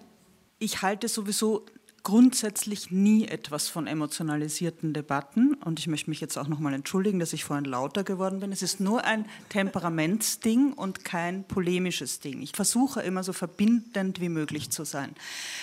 Ich halte sowieso grundsätzlich nie etwas von emotionalisierten Debatten. Und ich möchte mich jetzt auch nochmal entschuldigen, dass ich vorhin lauter geworden bin. Es ist nur ein Temperamentsding und kein polemisches Ding. Ich versuche immer so verbindend wie möglich zu sein.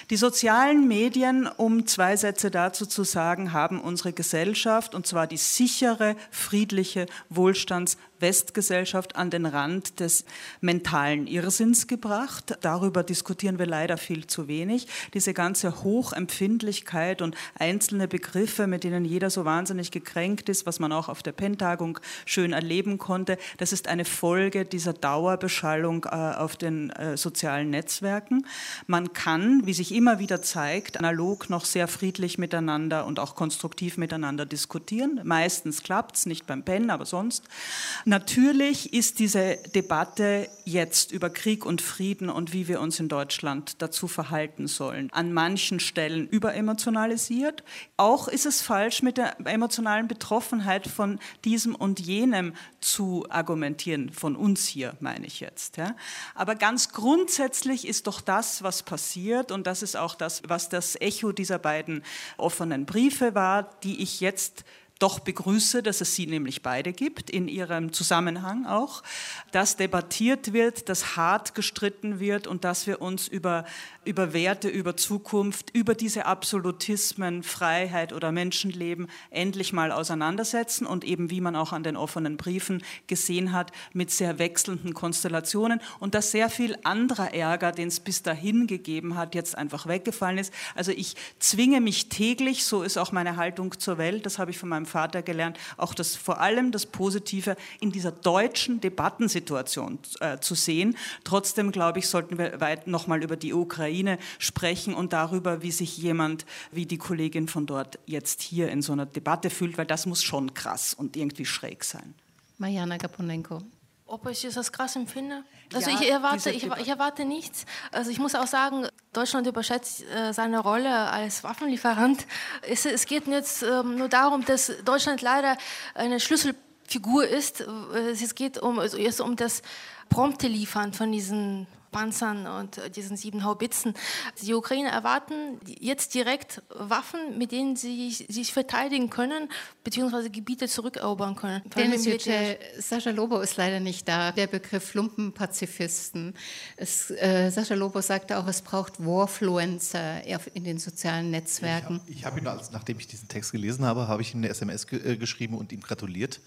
Die sozialen Medien, um zwei Sätze dazu zu sagen, haben unsere Gesellschaft, und zwar die sichere, friedliche, wohlstands- Westgesellschaft an den Rand des mentalen Irrsinns gebracht. Darüber diskutieren wir leider viel zu wenig. Diese ganze Hochempfindlichkeit und einzelne Begriffe, mit denen jeder so wahnsinnig gekränkt ist, was man auch auf der Pentagung schön erleben konnte, das ist eine Folge dieser Dauerbeschallung äh, auf den äh, sozialen Netzwerken. Man kann, wie sich immer wieder zeigt, analog noch sehr friedlich miteinander und auch konstruktiv miteinander diskutieren. Meistens klappt es, nicht beim Pen, aber sonst. Natürlich ist diese Debatte jetzt über Krieg und Frieden und wie wir uns in Deutschland dazu verhalten sollen, an manchen Stellen überemotionalisiert. Auch ist es falsch, mit der emotionalen Betroffenheit von diesem und jenem zu argumentieren, von uns hier meine ich jetzt. Ja. Aber ganz grundsätzlich ist doch das, was passiert, und das ist auch das, was das Echo dieser beiden offenen Briefe war, die ich jetzt doch begrüße, dass es sie nämlich beide gibt, in ihrem Zusammenhang auch, dass debattiert wird, dass hart gestritten wird und dass wir uns über, über Werte, über Zukunft, über diese Absolutismen, Freiheit oder Menschenleben endlich mal auseinandersetzen und eben, wie man auch an den offenen Briefen gesehen hat, mit sehr wechselnden Konstellationen und dass sehr viel anderer Ärger, den es bis dahin gegeben hat, jetzt einfach weggefallen ist. Also ich zwinge mich täglich, so ist auch meine Haltung zur Welt, das habe ich von meinem Vater gelernt, auch das vor allem das Positive in dieser deutschen Debattensituation äh, zu sehen. Trotzdem glaube ich, sollten wir weit nochmal über die Ukraine sprechen und darüber, wie sich jemand wie die Kollegin von dort jetzt hier in so einer Debatte fühlt, weil das muss schon krass und irgendwie schräg sein. Mariana Gaponenko. Ob ich das krass empfinde? Also ja, ich, erwarte, ich, ich, erwarte nichts. Also ich muss auch sagen, Deutschland überschätzt äh, seine Rolle als Waffenlieferant. Es, es geht jetzt ähm, nur darum, dass Deutschland leider eine Schlüsselfigur ist. Äh, es geht um, also um das prompte Liefern von diesen Panzern und äh, diesen sieben Haubitzen. Die Ukrainer erwarten jetzt direkt Waffen, mit denen sie sich verteidigen können, beziehungsweise Gebiete zurückerobern können. Dennis Yüce, Sascha Lobo ist leider nicht da. Der Begriff Lumpenpazifisten. Es, äh, Sascha Lobo sagte auch, es braucht Warfluencer in den sozialen Netzwerken. Ich habe hab ihn, als, nachdem ich diesen Text gelesen habe, habe ich ihm eine SMS ge äh, geschrieben und ihm gratuliert.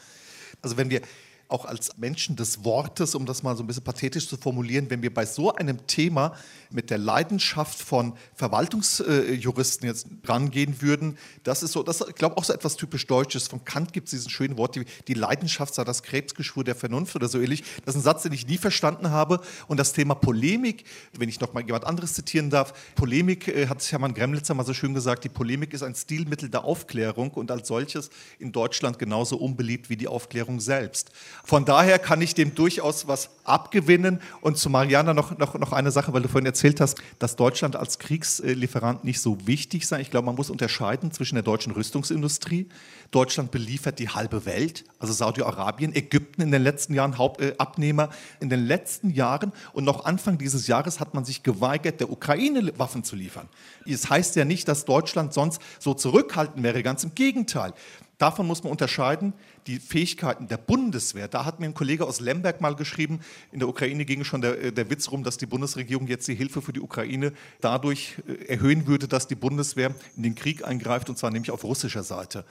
Also wenn wir auch als Menschen des Wortes, um das mal so ein bisschen pathetisch zu formulieren, wenn wir bei so einem Thema mit der Leidenschaft von Verwaltungsjuristen jetzt rangehen würden, das ist so, das ich glaube auch so etwas typisch Deutsches. Von Kant gibt es diesen schönen Wort, die, die Leidenschaft sei das Krebsgeschwür der Vernunft oder so ähnlich. Das ist ein Satz, den ich nie verstanden habe. Und das Thema Polemik, wenn ich noch mal jemand anderes zitieren darf, Polemik äh, hat Hermann Gremlitzer mal so schön gesagt, die Polemik ist ein Stilmittel der Aufklärung und als solches in Deutschland genauso unbeliebt wie die Aufklärung selbst. Von daher kann ich dem durchaus was abgewinnen. Und zu Mariana noch, noch, noch eine Sache, weil du vorhin erzählt hast, dass Deutschland als Kriegslieferant nicht so wichtig sei. Ich glaube, man muss unterscheiden zwischen der deutschen Rüstungsindustrie. Deutschland beliefert die halbe Welt, also Saudi-Arabien, Ägypten in den letzten Jahren Hauptabnehmer. In den letzten Jahren und noch Anfang dieses Jahres hat man sich geweigert, der Ukraine Waffen zu liefern. Es heißt ja nicht, dass Deutschland sonst so zurückhaltend wäre, ganz im Gegenteil. Davon muss man unterscheiden, die Fähigkeiten der Bundeswehr. Da hat mir ein Kollege aus Lemberg mal geschrieben, in der Ukraine ging schon der, der Witz rum, dass die Bundesregierung jetzt die Hilfe für die Ukraine dadurch äh, erhöhen würde, dass die Bundeswehr in den Krieg eingreift, und zwar nämlich auf russischer Seite.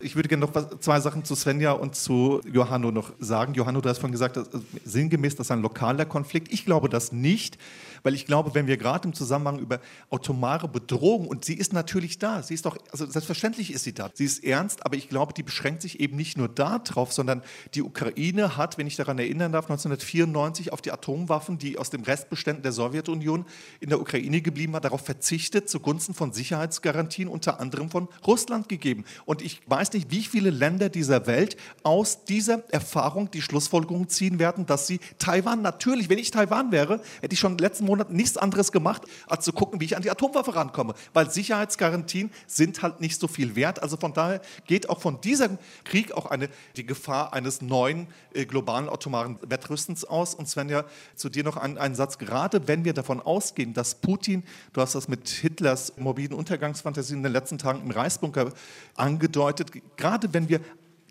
Ich würde gerne noch zwei Sachen zu Svenja und zu Johanno noch sagen. Johanno, du hast vorhin gesagt, dass, sinngemäß, das ist ein lokaler Konflikt. Ich glaube das nicht weil ich glaube, wenn wir gerade im Zusammenhang über atomare Bedrohung, und sie ist natürlich da, sie ist doch, also selbstverständlich ist sie da, sie ist ernst, aber ich glaube, die beschränkt sich eben nicht nur darauf, sondern die Ukraine hat, wenn ich daran erinnern darf, 1994 auf die Atomwaffen, die aus dem Restbeständen der Sowjetunion in der Ukraine geblieben war, darauf verzichtet, zugunsten von Sicherheitsgarantien unter anderem von Russland gegeben. Und ich weiß nicht, wie viele Länder dieser Welt aus dieser Erfahrung die Schlussfolgerung ziehen werden, dass sie Taiwan natürlich, wenn ich Taiwan wäre, hätte ich schon letzten Monat Monaten nichts anderes gemacht, als zu gucken, wie ich an die Atomwaffe rankomme. Weil Sicherheitsgarantien sind halt nicht so viel wert. Also von daher geht auch von diesem Krieg auch eine, die Gefahr eines neuen äh, globalen atomaren Wettrüstens aus. Und Svenja, zu dir noch ein, ein Satz. Gerade wenn wir davon ausgehen, dass Putin, du hast das mit Hitlers morbiden Untergangsfantasien in den letzten Tagen im Reichsbunker angedeutet, gerade wenn wir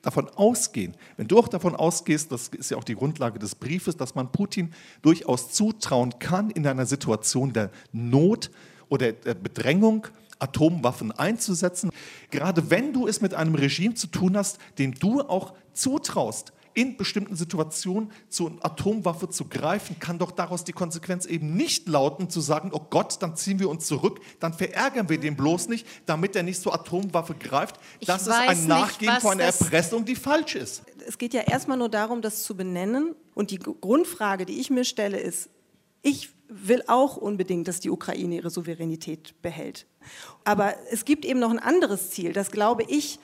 davon ausgehen, wenn du auch davon ausgehst, das ist ja auch die Grundlage des Briefes, dass man Putin durchaus zutrauen kann, in einer Situation der Not oder der Bedrängung Atomwaffen einzusetzen, gerade wenn du es mit einem Regime zu tun hast, dem du auch zutraust, in bestimmten Situationen zur Atomwaffe zu greifen, kann doch daraus die Konsequenz eben nicht lauten, zu sagen, oh Gott, dann ziehen wir uns zurück, dann verärgern wir den bloß nicht, damit er nicht zur Atomwaffe greift. Das ist ein Nachgehen von einer Erpressung, die falsch ist. Es geht ja erstmal nur darum, das zu benennen. Und die Grundfrage, die ich mir stelle, ist, ich will auch unbedingt, dass die Ukraine ihre Souveränität behält. Aber es gibt eben noch ein anderes Ziel, das glaube ich,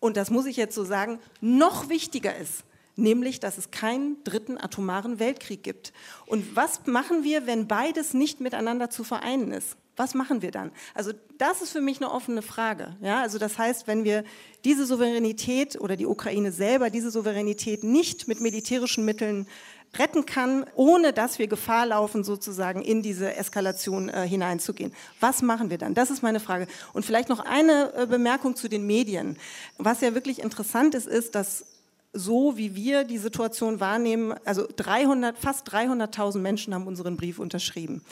und das muss ich jetzt so sagen, noch wichtiger ist nämlich dass es keinen dritten atomaren Weltkrieg gibt. Und was machen wir, wenn beides nicht miteinander zu vereinen ist? Was machen wir dann? Also das ist für mich eine offene Frage. Ja, also das heißt, wenn wir diese Souveränität oder die Ukraine selber diese Souveränität nicht mit militärischen Mitteln retten kann, ohne dass wir Gefahr laufen, sozusagen in diese Eskalation äh, hineinzugehen. Was machen wir dann? Das ist meine Frage. Und vielleicht noch eine äh, Bemerkung zu den Medien. Was ja wirklich interessant ist, ist, dass so wie wir die Situation wahrnehmen, also 300, fast 300.000 Menschen haben unseren Brief unterschrieben.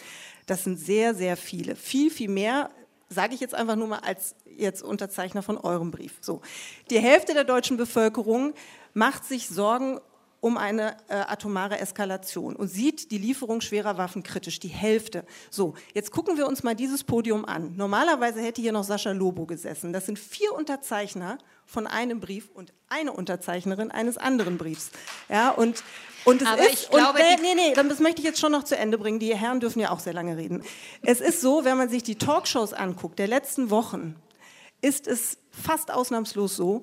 Das sind sehr, sehr viele. Viel, viel mehr, sage ich jetzt einfach nur mal als jetzt Unterzeichner von eurem Brief. So. Die Hälfte der deutschen Bevölkerung macht sich Sorgen um eine äh, atomare Eskalation und sieht die Lieferung schwerer Waffen kritisch, die Hälfte. So, jetzt gucken wir uns mal dieses Podium an. Normalerweise hätte hier noch Sascha Lobo gesessen. Das sind vier Unterzeichner von einem Brief und eine Unterzeichnerin eines anderen Briefs. Ja, und und es Aber ist, ich glaube, und, nee, nee, das möchte ich jetzt schon noch zu Ende bringen. Die Herren dürfen ja auch sehr lange reden. Es ist so, wenn man sich die Talkshows anguckt der letzten Wochen, ist es fast ausnahmslos so,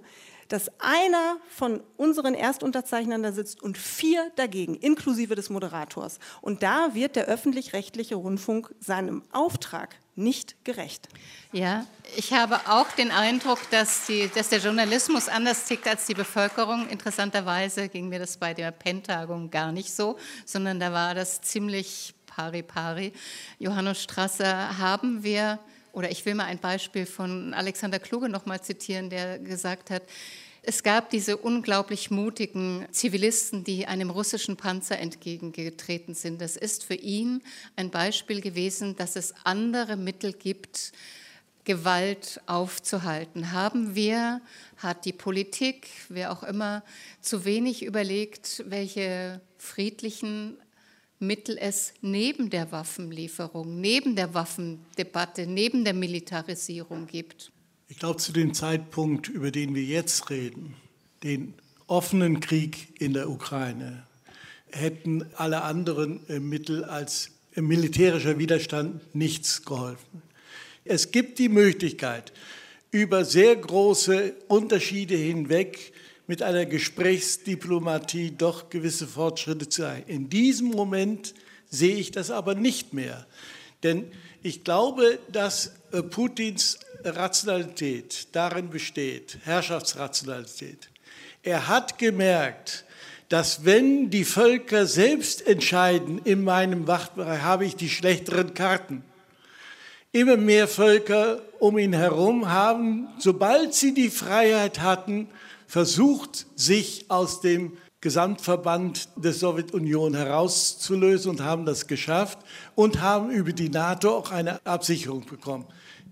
dass einer von unseren Erstunterzeichnern da sitzt und vier dagegen, inklusive des Moderators. Und da wird der öffentlich-rechtliche Rundfunk seinem Auftrag nicht gerecht. Ja, ich habe auch den Eindruck, dass, die, dass der Journalismus anders tickt als die Bevölkerung. Interessanterweise ging mir das bei der Pentagung gar nicht so, sondern da war das ziemlich pari pari. Johannes Strasser haben wir oder ich will mal ein Beispiel von Alexander Kluge noch mal zitieren, der gesagt hat, es gab diese unglaublich mutigen Zivilisten, die einem russischen Panzer entgegengetreten sind. Das ist für ihn ein Beispiel gewesen, dass es andere Mittel gibt, Gewalt aufzuhalten. Haben wir, hat die Politik, wer auch immer, zu wenig überlegt, welche friedlichen Mittel es neben der Waffenlieferung, neben der Waffendebatte, neben der Militarisierung gibt. Ich glaube, zu dem Zeitpunkt, über den wir jetzt reden, den offenen Krieg in der Ukraine, hätten alle anderen äh, Mittel als militärischer Widerstand nichts geholfen. Es gibt die Möglichkeit, über sehr große Unterschiede hinweg mit einer Gesprächsdiplomatie doch gewisse Fortschritte zu erreichen. In diesem Moment sehe ich das aber nicht mehr. Denn ich glaube, dass äh, Putins Rationalität darin besteht, Herrschaftsrationalität. Er hat gemerkt, dass wenn die Völker selbst entscheiden, in meinem Wachtbereich habe ich die schlechteren Karten. Immer mehr Völker um ihn herum haben, sobald sie die Freiheit hatten, versucht, sich aus dem Gesamtverband der Sowjetunion herauszulösen und haben das geschafft und haben über die NATO auch eine Absicherung bekommen.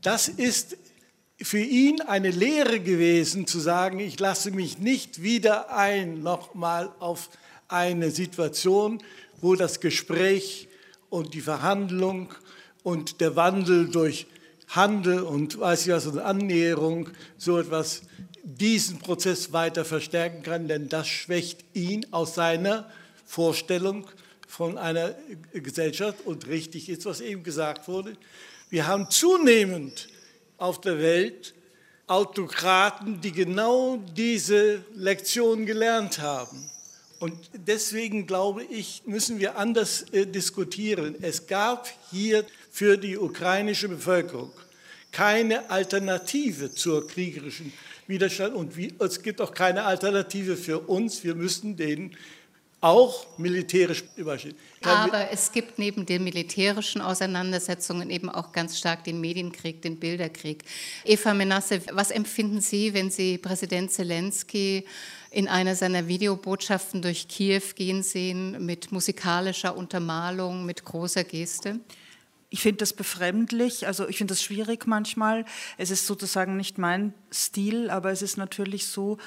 Das ist für ihn eine Lehre gewesen, zu sagen, ich lasse mich nicht wieder ein, nochmal auf eine Situation, wo das Gespräch und die Verhandlung und der Wandel durch Handel und weiß ich was und Annäherung so etwas diesen Prozess weiter verstärken kann, denn das schwächt ihn aus seiner Vorstellung von einer Gesellschaft. Und richtig ist, was eben gesagt wurde, wir haben zunehmend auf der Welt Autokraten, die genau diese Lektion gelernt haben. Und deswegen glaube ich, müssen wir anders äh, diskutieren. Es gab hier für die ukrainische Bevölkerung keine Alternative zur kriegerischen Widerstand und wie, es gibt auch keine Alternative für uns. Wir müssen den auch militärisch überstehen. Aber es gibt neben den militärischen Auseinandersetzungen eben auch ganz stark den Medienkrieg, den Bilderkrieg. Eva Menasse, was empfinden Sie, wenn Sie Präsident Zelensky in einer seiner Videobotschaften durch Kiew gehen sehen mit musikalischer Untermalung, mit großer Geste? Ich finde das befremdlich, also ich finde das schwierig manchmal. Es ist sozusagen nicht mein Stil, aber es ist natürlich so,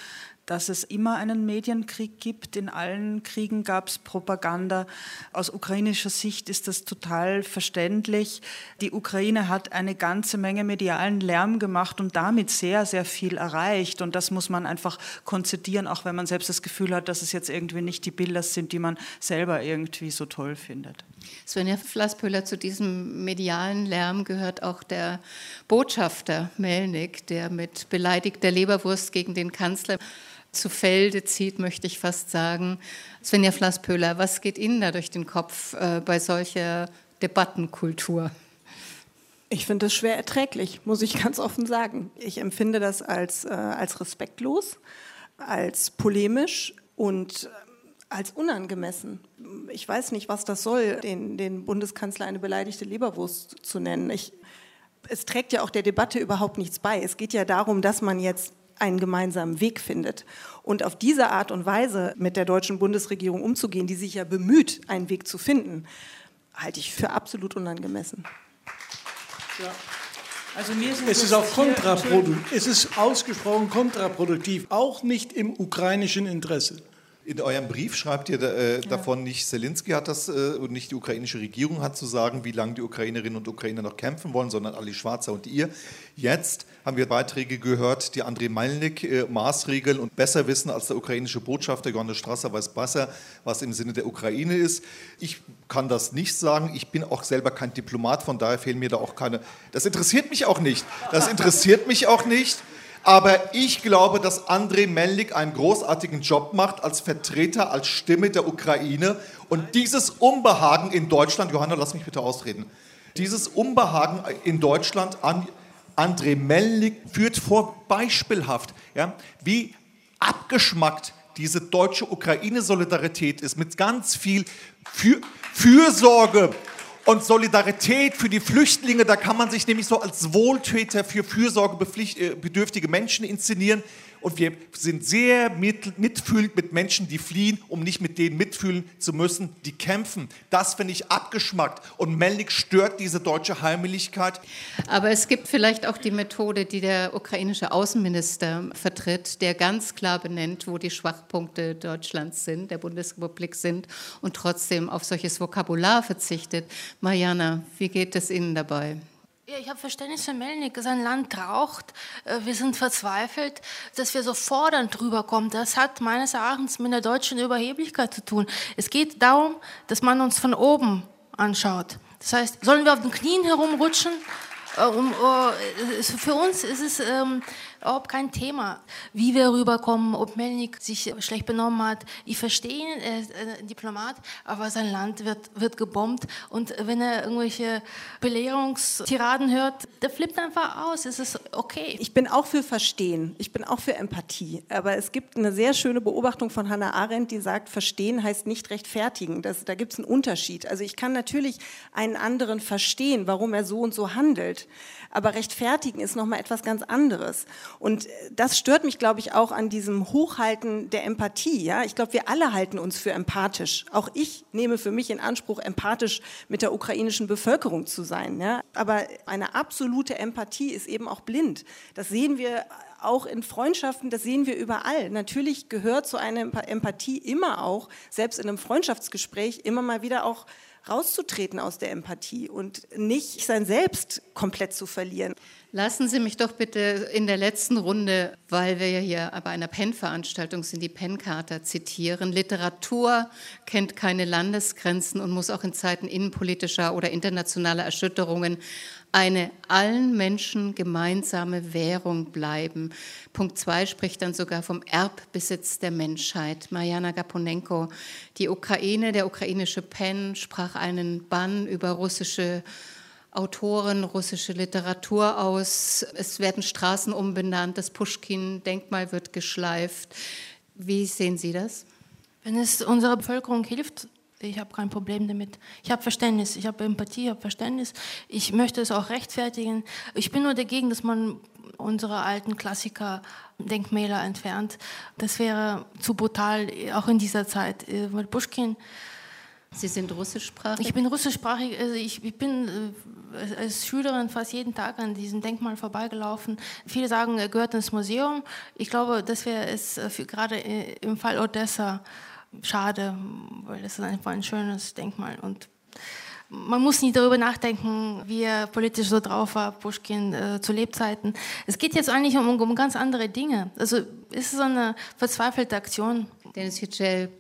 dass es immer einen Medienkrieg gibt. In allen Kriegen gab es Propaganda. Aus ukrainischer Sicht ist das total verständlich. Die Ukraine hat eine ganze Menge medialen Lärm gemacht und damit sehr, sehr viel erreicht. Und das muss man einfach konzidieren, auch wenn man selbst das Gefühl hat, dass es jetzt irgendwie nicht die Bilder sind, die man selber irgendwie so toll findet. Svenja Flasspöhler, zu diesem medialen Lärm gehört auch der Botschafter Melnik, der mit beleidigter Leberwurst gegen den Kanzler zu Felde zieht, möchte ich fast sagen. Svenja Flasspöhler, was geht Ihnen da durch den Kopf äh, bei solcher Debattenkultur? Ich finde es schwer erträglich, muss ich ganz offen sagen. Ich empfinde das als, äh, als respektlos, als polemisch und als unangemessen. Ich weiß nicht, was das soll, den, den Bundeskanzler eine beleidigte Leberwurst zu nennen. Ich, es trägt ja auch der Debatte überhaupt nichts bei. Es geht ja darum, dass man jetzt einen gemeinsamen Weg findet. Und auf diese Art und Weise mit der deutschen Bundesregierung umzugehen, die sich ja bemüht, einen Weg zu finden, halte ich für absolut unangemessen. Ja. Also es ist auch kontraproduktiv. Es ist ausgesprochen kontraproduktiv, auch nicht im ukrainischen Interesse. In eurem Brief schreibt ihr äh, davon, nicht Zelensky hat das äh, und nicht die ukrainische Regierung hat zu sagen, wie lange die Ukrainerinnen und Ukrainer noch kämpfen wollen, sondern Ali Schwarzer und ihr. Jetzt haben wir Beiträge gehört, die André Malnik äh, maßregeln und besser wissen als der ukrainische Botschafter Johannes Strasser weiß besser, was im Sinne der Ukraine ist. Ich kann das nicht sagen. Ich bin auch selber kein Diplomat, von daher fehlen mir da auch keine. Das interessiert mich auch nicht. Das interessiert mich auch nicht. Aber ich glaube, dass Andrei Melnik einen großartigen Job macht als Vertreter, als Stimme der Ukraine. Und dieses Unbehagen in Deutschland, Johanna, lass mich bitte ausreden, dieses Unbehagen in Deutschland an Andrei Melnik führt vor beispielhaft, ja, wie abgeschmackt diese deutsche Ukraine-Solidarität ist, mit ganz viel für Fürsorge, und Solidarität für die Flüchtlinge, da kann man sich nämlich so als Wohltäter für fürsorgebedürftige äh, Menschen inszenieren. Und wir sind sehr mitfühlend mit Menschen, die fliehen, um nicht mit denen mitfühlen zu müssen, die kämpfen. Das finde ich abgeschmackt. Und Melnik stört diese deutsche Heimeligkeit. Aber es gibt vielleicht auch die Methode, die der ukrainische Außenminister vertritt, der ganz klar benennt, wo die Schwachpunkte Deutschlands sind, der Bundesrepublik sind und trotzdem auf solches Vokabular verzichtet. Mariana, wie geht es Ihnen dabei? Ja, ich habe Verständnis für Melnik. Sein Land raucht. Äh, wir sind verzweifelt, dass wir so fordernd drüber kommen. Das hat meines Erachtens mit der deutschen Überheblichkeit zu tun. Es geht darum, dass man uns von oben anschaut. Das heißt, sollen wir auf den Knien herumrutschen? Äh, uh, für uns ist es ähm, überhaupt kein Thema, wie wir rüberkommen, ob Melnik sich schlecht benommen hat. Ich verstehe ihn, er ist ein Diplomat, aber sein Land wird, wird gebombt. Und wenn er irgendwelche Belehrungstiraden hört, der flippt einfach aus. Es ist okay. Ich bin auch für Verstehen. Ich bin auch für Empathie. Aber es gibt eine sehr schöne Beobachtung von Hannah Arendt, die sagt, Verstehen heißt nicht rechtfertigen. Das, da gibt es einen Unterschied. Also ich kann natürlich einen anderen verstehen, warum er so und so handelt. Aber rechtfertigen ist nochmal etwas ganz anderes. Und das stört mich, glaube ich, auch an diesem Hochhalten der Empathie. Ja? Ich glaube, wir alle halten uns für empathisch. Auch ich nehme für mich in Anspruch, empathisch mit der ukrainischen Bevölkerung zu sein. Ja? Aber eine absolute Empathie ist eben auch blind. Das sehen wir auch in Freundschaften, das sehen wir überall. Natürlich gehört zu einer Empathie immer auch, selbst in einem Freundschaftsgespräch, immer mal wieder auch rauszutreten aus der Empathie und nicht sein Selbst komplett zu verlieren. Lassen Sie mich doch bitte in der letzten Runde, weil wir ja hier bei einer PEN-Veranstaltung sind, die PEN-Charta zitieren. Literatur kennt keine Landesgrenzen und muss auch in Zeiten innenpolitischer oder internationaler Erschütterungen eine allen Menschen gemeinsame Währung bleiben. Punkt 2 spricht dann sogar vom Erbbesitz der Menschheit. Mariana Gaponenko, die Ukraine, der ukrainische PEN sprach einen Bann über russische Autoren, russische Literatur aus. Es werden Straßen umbenannt, das Pushkin-Denkmal wird geschleift. Wie sehen Sie das? Wenn es unserer Bevölkerung hilft, ich habe kein Problem damit. Ich habe Verständnis, ich habe Empathie, ich habe Verständnis. Ich möchte es auch rechtfertigen. Ich bin nur dagegen, dass man unsere alten Klassiker Denkmäler entfernt. Das wäre zu brutal, auch in dieser Zeit. Weil Pushkin. Sie sind russischsprachig? Ich bin russischsprachig. Also ich, ich bin äh, als Schülerin fast jeden Tag an diesem Denkmal vorbeigelaufen. Viele sagen, er gehört ins Museum. Ich glaube, das wäre es äh, gerade äh, im Fall Odessa schade, weil es ist einfach ein schönes Denkmal und man muss nicht darüber nachdenken, wie er politisch so drauf war, Pushkin äh, zu Lebzeiten. Es geht jetzt eigentlich um, um ganz andere Dinge. Also es ist eine verzweifelte Aktion. Dennis Yücel,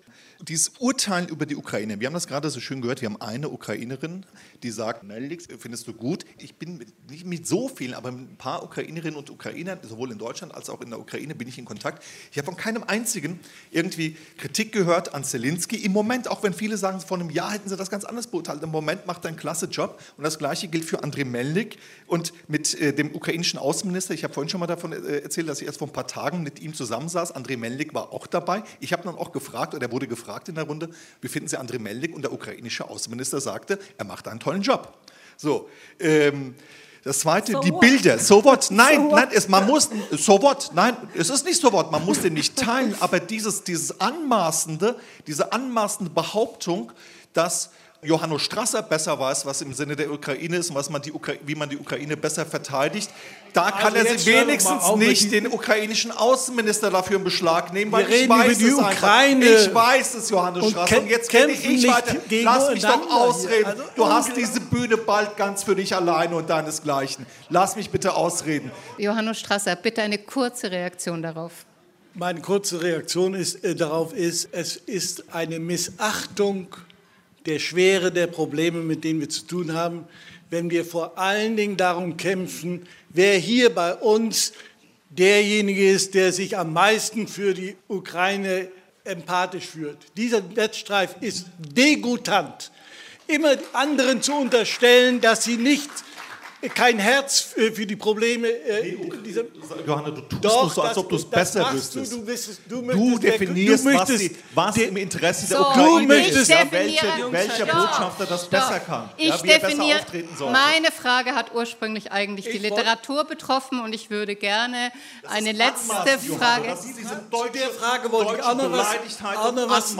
dieses Urteil über die Ukraine, wir haben das gerade so schön gehört, wir haben eine Ukrainerin, die sagt, Nelix, findest du gut? Ich bin mit, nicht mit so vielen, aber mit ein paar Ukrainerinnen und Ukrainern, sowohl in Deutschland als auch in der Ukraine, bin ich in Kontakt. Ich habe von keinem einzigen irgendwie Kritik gehört an Zelensky. Im Moment, auch wenn viele sagen, vor einem Jahr hätten sie das ganz anders beurteilt, im Moment macht er einen klasse Job. Und das Gleiche gilt für Andrei Melnik und mit äh, dem ukrainischen Außenminister. Ich habe vorhin schon mal davon äh, erzählt, dass ich erst vor ein paar Tagen mit ihm zusammensaß. Andrei Melnik war auch dabei. Ich habe dann auch gefragt, oder er wurde gefragt in der Runde, wie finden Sie Andrei Melnik? Und der ukrainische Außenminister sagte, er macht einen tollen Job. So, ähm, das zweite, so die what? Bilder. So what? Nein, so nein, es, man muss, so what? Nein, es ist nicht so what. Man muss den nicht teilen, aber dieses, dieses anmaßende, diese anmaßende Behauptung, dass Johanno Strasser besser weiß, was im Sinne der Ukraine ist und was man die wie man die Ukraine besser verteidigt. Da also kann er sich wenigstens nicht den ukrainischen Außenminister dafür in Beschlag nehmen, weil ich weiß es Ukraine. Einfach. Ich weiß es, Johannes und Strasser. Und jetzt kenne ich, ich weiter. Lass mich doch ausreden. Also du hast diese Bühne bald ganz für dich alleine und deinesgleichen. Lass mich bitte ausreden. Johannes Strasser, bitte eine kurze Reaktion darauf. Meine kurze Reaktion ist, äh, darauf ist, es ist eine Missachtung der Schwere der Probleme, mit denen wir zu tun haben, wenn wir vor allen Dingen darum kämpfen, wer hier bei uns derjenige ist, der sich am meisten für die Ukraine empathisch führt. Dieser Wettstreif ist degutant. Immer anderen zu unterstellen, dass sie nicht kein Herz für die Probleme äh, dieser. Johanna, du tust Doch, so, als ob du es besser wüsstest. Du, du, wüsstest, du, du definierst, du möchtest, was, die, was im Interesse der so, Ukraine ist, ja, welche, welcher Botschafter das Stopp. besser kann. Ich ja, definiere, meine Frage hat ursprünglich eigentlich ich die Literatur betroffen und ich würde gerne eine letzte Frage. Johanna, Zu der Frage wollte ich was, auch noch was,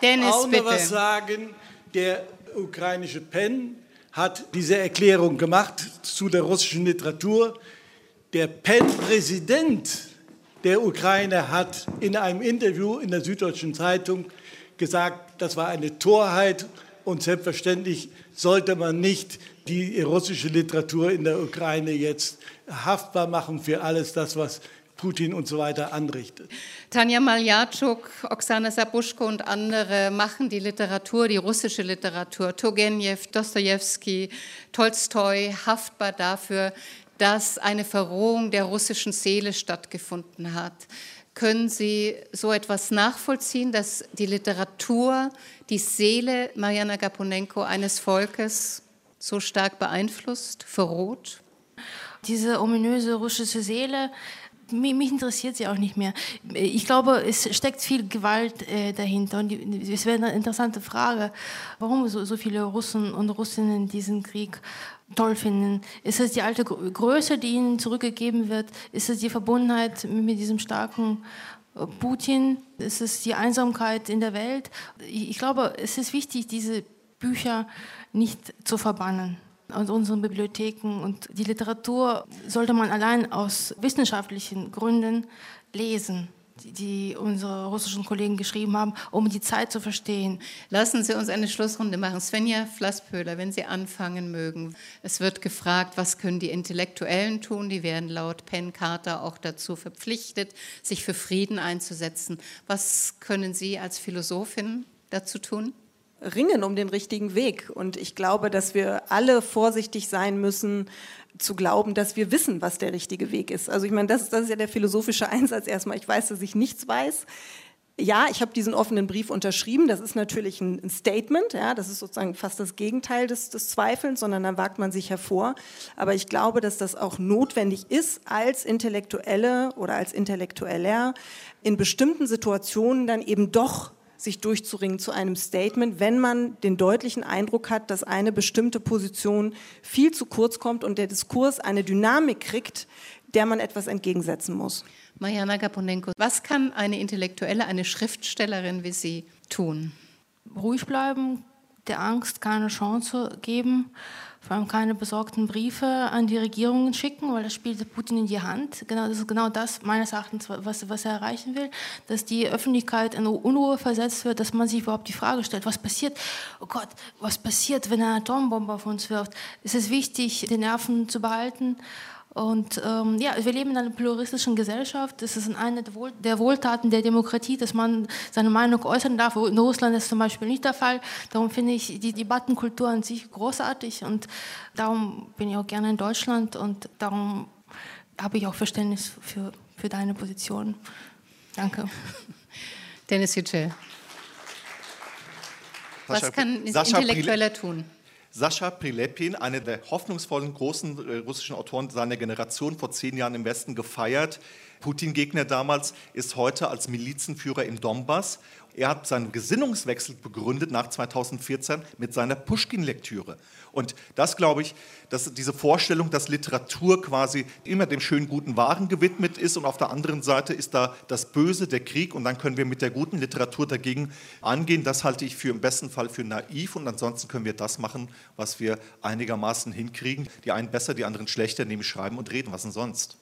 Dennis, auch noch was sagen. Der ukrainische PEN hat diese Erklärung gemacht zu der russischen Literatur. Der PEN-Präsident der Ukraine hat in einem Interview in der Süddeutschen Zeitung gesagt, das war eine Torheit und selbstverständlich sollte man nicht die russische Literatur in der Ukraine jetzt haftbar machen für alles das, was Putin und so weiter anrichtet. Tanja Maljatschuk, Oksana Sabuschko und andere machen die Literatur, die russische Literatur, Turgenev, Dostoevsky, Tolstoi haftbar dafür, dass eine Verrohung der russischen Seele stattgefunden hat. Können Sie so etwas nachvollziehen, dass die Literatur die Seele Mariana Gaponenko eines Volkes so stark beeinflusst, verroht? Diese ominöse russische Seele, mich interessiert sie auch nicht mehr. Ich glaube, es steckt viel Gewalt äh, dahinter. Und es wäre eine interessante Frage, warum so, so viele Russen und Russinnen diesen Krieg toll finden. Ist es die alte Größe, die ihnen zurückgegeben wird? Ist es die Verbundenheit mit diesem starken äh, Putin? Ist es die Einsamkeit in der Welt? Ich glaube, es ist wichtig, diese Bücher nicht zu verbannen aus unseren Bibliotheken. Und die Literatur sollte man allein aus wissenschaftlichen Gründen lesen die unsere russischen Kollegen geschrieben haben, um die Zeit zu verstehen. Lassen Sie uns eine Schlussrunde machen. Svenja Flasspöhler, wenn Sie anfangen mögen. Es wird gefragt, was können die Intellektuellen tun? Die werden laut Penn Carter auch dazu verpflichtet, sich für Frieden einzusetzen. Was können Sie als Philosophin dazu tun? Ringen um den richtigen Weg. Und ich glaube, dass wir alle vorsichtig sein müssen, zu glauben, dass wir wissen, was der richtige Weg ist. Also ich meine, das, das ist ja der philosophische Einsatz erstmal. Ich weiß, dass ich nichts weiß. Ja, ich habe diesen offenen Brief unterschrieben. Das ist natürlich ein, Statement. Ja, das ist sozusagen fast das Gegenteil des, des Zweifelns, sondern dann wagt man sich hervor. Aber ich glaube, dass das auch notwendig ist, als Intellektuelle oder als Intellektueller in bestimmten Situationen dann eben doch sich durchzuringen zu einem Statement, wenn man den deutlichen Eindruck hat, dass eine bestimmte Position viel zu kurz kommt und der Diskurs eine Dynamik kriegt, der man etwas entgegensetzen muss. Mariana Gaponenko, was kann eine Intellektuelle, eine Schriftstellerin wie Sie tun? Ruhig bleiben, der Angst keine Chance geben, vor allem keine besorgten Briefe an die Regierungen schicken, weil das spielt Putin in die Hand. Genau, das ist genau das meines Erachtens, was, was er erreichen will, dass die Öffentlichkeit in Unruhe versetzt wird, dass man sich überhaupt die Frage stellt, was passiert, oh Gott, was passiert, wenn eine Atombombe auf uns wirft. Es ist wichtig, die Nerven zu behalten und ähm, ja, wir leben in einer pluralistischen Gesellschaft. Es ist eine der Wohltaten der Demokratie, dass man seine Meinung äußern darf. In Russland ist zum Beispiel nicht der Fall. Darum finde ich die Debattenkultur an sich großartig und darum bin ich auch gerne in Deutschland und darum habe ich auch Verständnis für, für deine Position. Danke. Dennis Yücel. Was kann ein Intellektueller tun? Sascha Prilepin, einer der hoffnungsvollen großen äh, russischen Autoren seiner Generation, vor zehn Jahren im Westen gefeiert. Putin-Gegner damals ist heute als Milizenführer im Donbass er hat seinen Gesinnungswechsel begründet nach 2014 mit seiner Pushkin-Lektüre. Und das glaube ich, dass diese Vorstellung, dass Literatur quasi immer dem schönen guten Waren gewidmet ist und auf der anderen Seite ist da das Böse, der Krieg und dann können wir mit der guten Literatur dagegen angehen. Das halte ich für im besten Fall für naiv und ansonsten können wir das machen, was wir einigermaßen hinkriegen. Die einen besser, die anderen schlechter, nämlich schreiben und reden. Was denn sonst?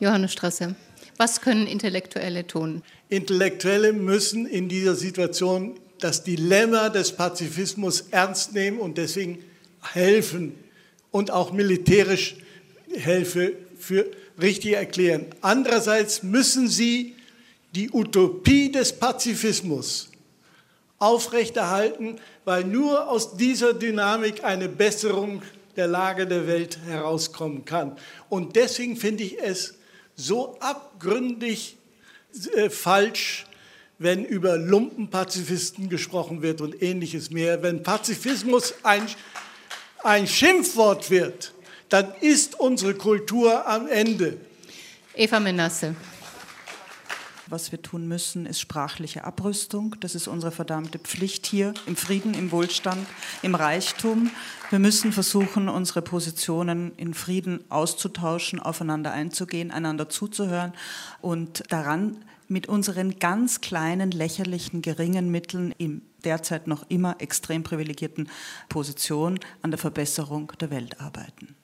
Johannes Strasse. Was können Intellektuelle tun? Intellektuelle müssen in dieser Situation das Dilemma des Pazifismus ernst nehmen und deswegen helfen und auch militärisch Hilfe für richtig erklären. Andererseits müssen sie die Utopie des Pazifismus aufrechterhalten, weil nur aus dieser Dynamik eine Besserung der Lage der Welt herauskommen kann. Und deswegen finde ich es so abgründig äh, falsch, wenn über Lumpenpazifisten gesprochen wird und ähnliches mehr. Wenn Pazifismus ein, ein Schimpfwort wird, dann ist unsere Kultur am Ende. Eva Menasse. Was wir tun müssen, ist sprachliche Abrüstung. Das ist unsere verdammte Pflicht hier im Frieden, im Wohlstand, im Reichtum. Wir müssen versuchen, unsere Positionen in Frieden auszutauschen, aufeinander einzugehen, einander zuzuhören und daran mit unseren ganz kleinen, lächerlichen, geringen Mitteln im derzeit noch immer extrem privilegierten Position an der Verbesserung der Welt arbeiten.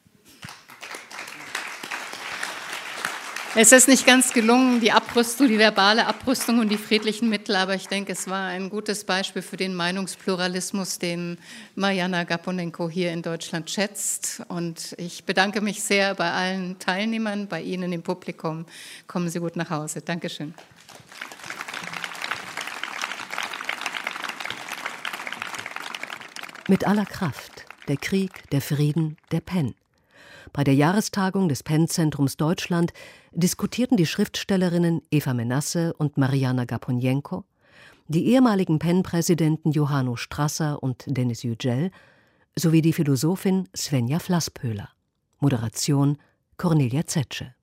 Es ist nicht ganz gelungen, die Abrüstung, die verbale Abrüstung und die friedlichen Mittel, aber ich denke, es war ein gutes Beispiel für den Meinungspluralismus, den Mariana Gaponenko hier in Deutschland schätzt. Und ich bedanke mich sehr bei allen Teilnehmern, bei Ihnen im Publikum. Kommen Sie gut nach Hause. Dankeschön. Mit aller Kraft. Der Krieg, der Frieden, der Pen. Bei der Jahrestagung des Penn-Zentrums Deutschland diskutierten die Schriftstellerinnen Eva Menasse und Mariana Gaponjenko, die ehemaligen Penn-Präsidenten Johanno Strasser und Denis Yücel sowie die Philosophin Svenja Flasspöhler. Moderation Cornelia Zetsche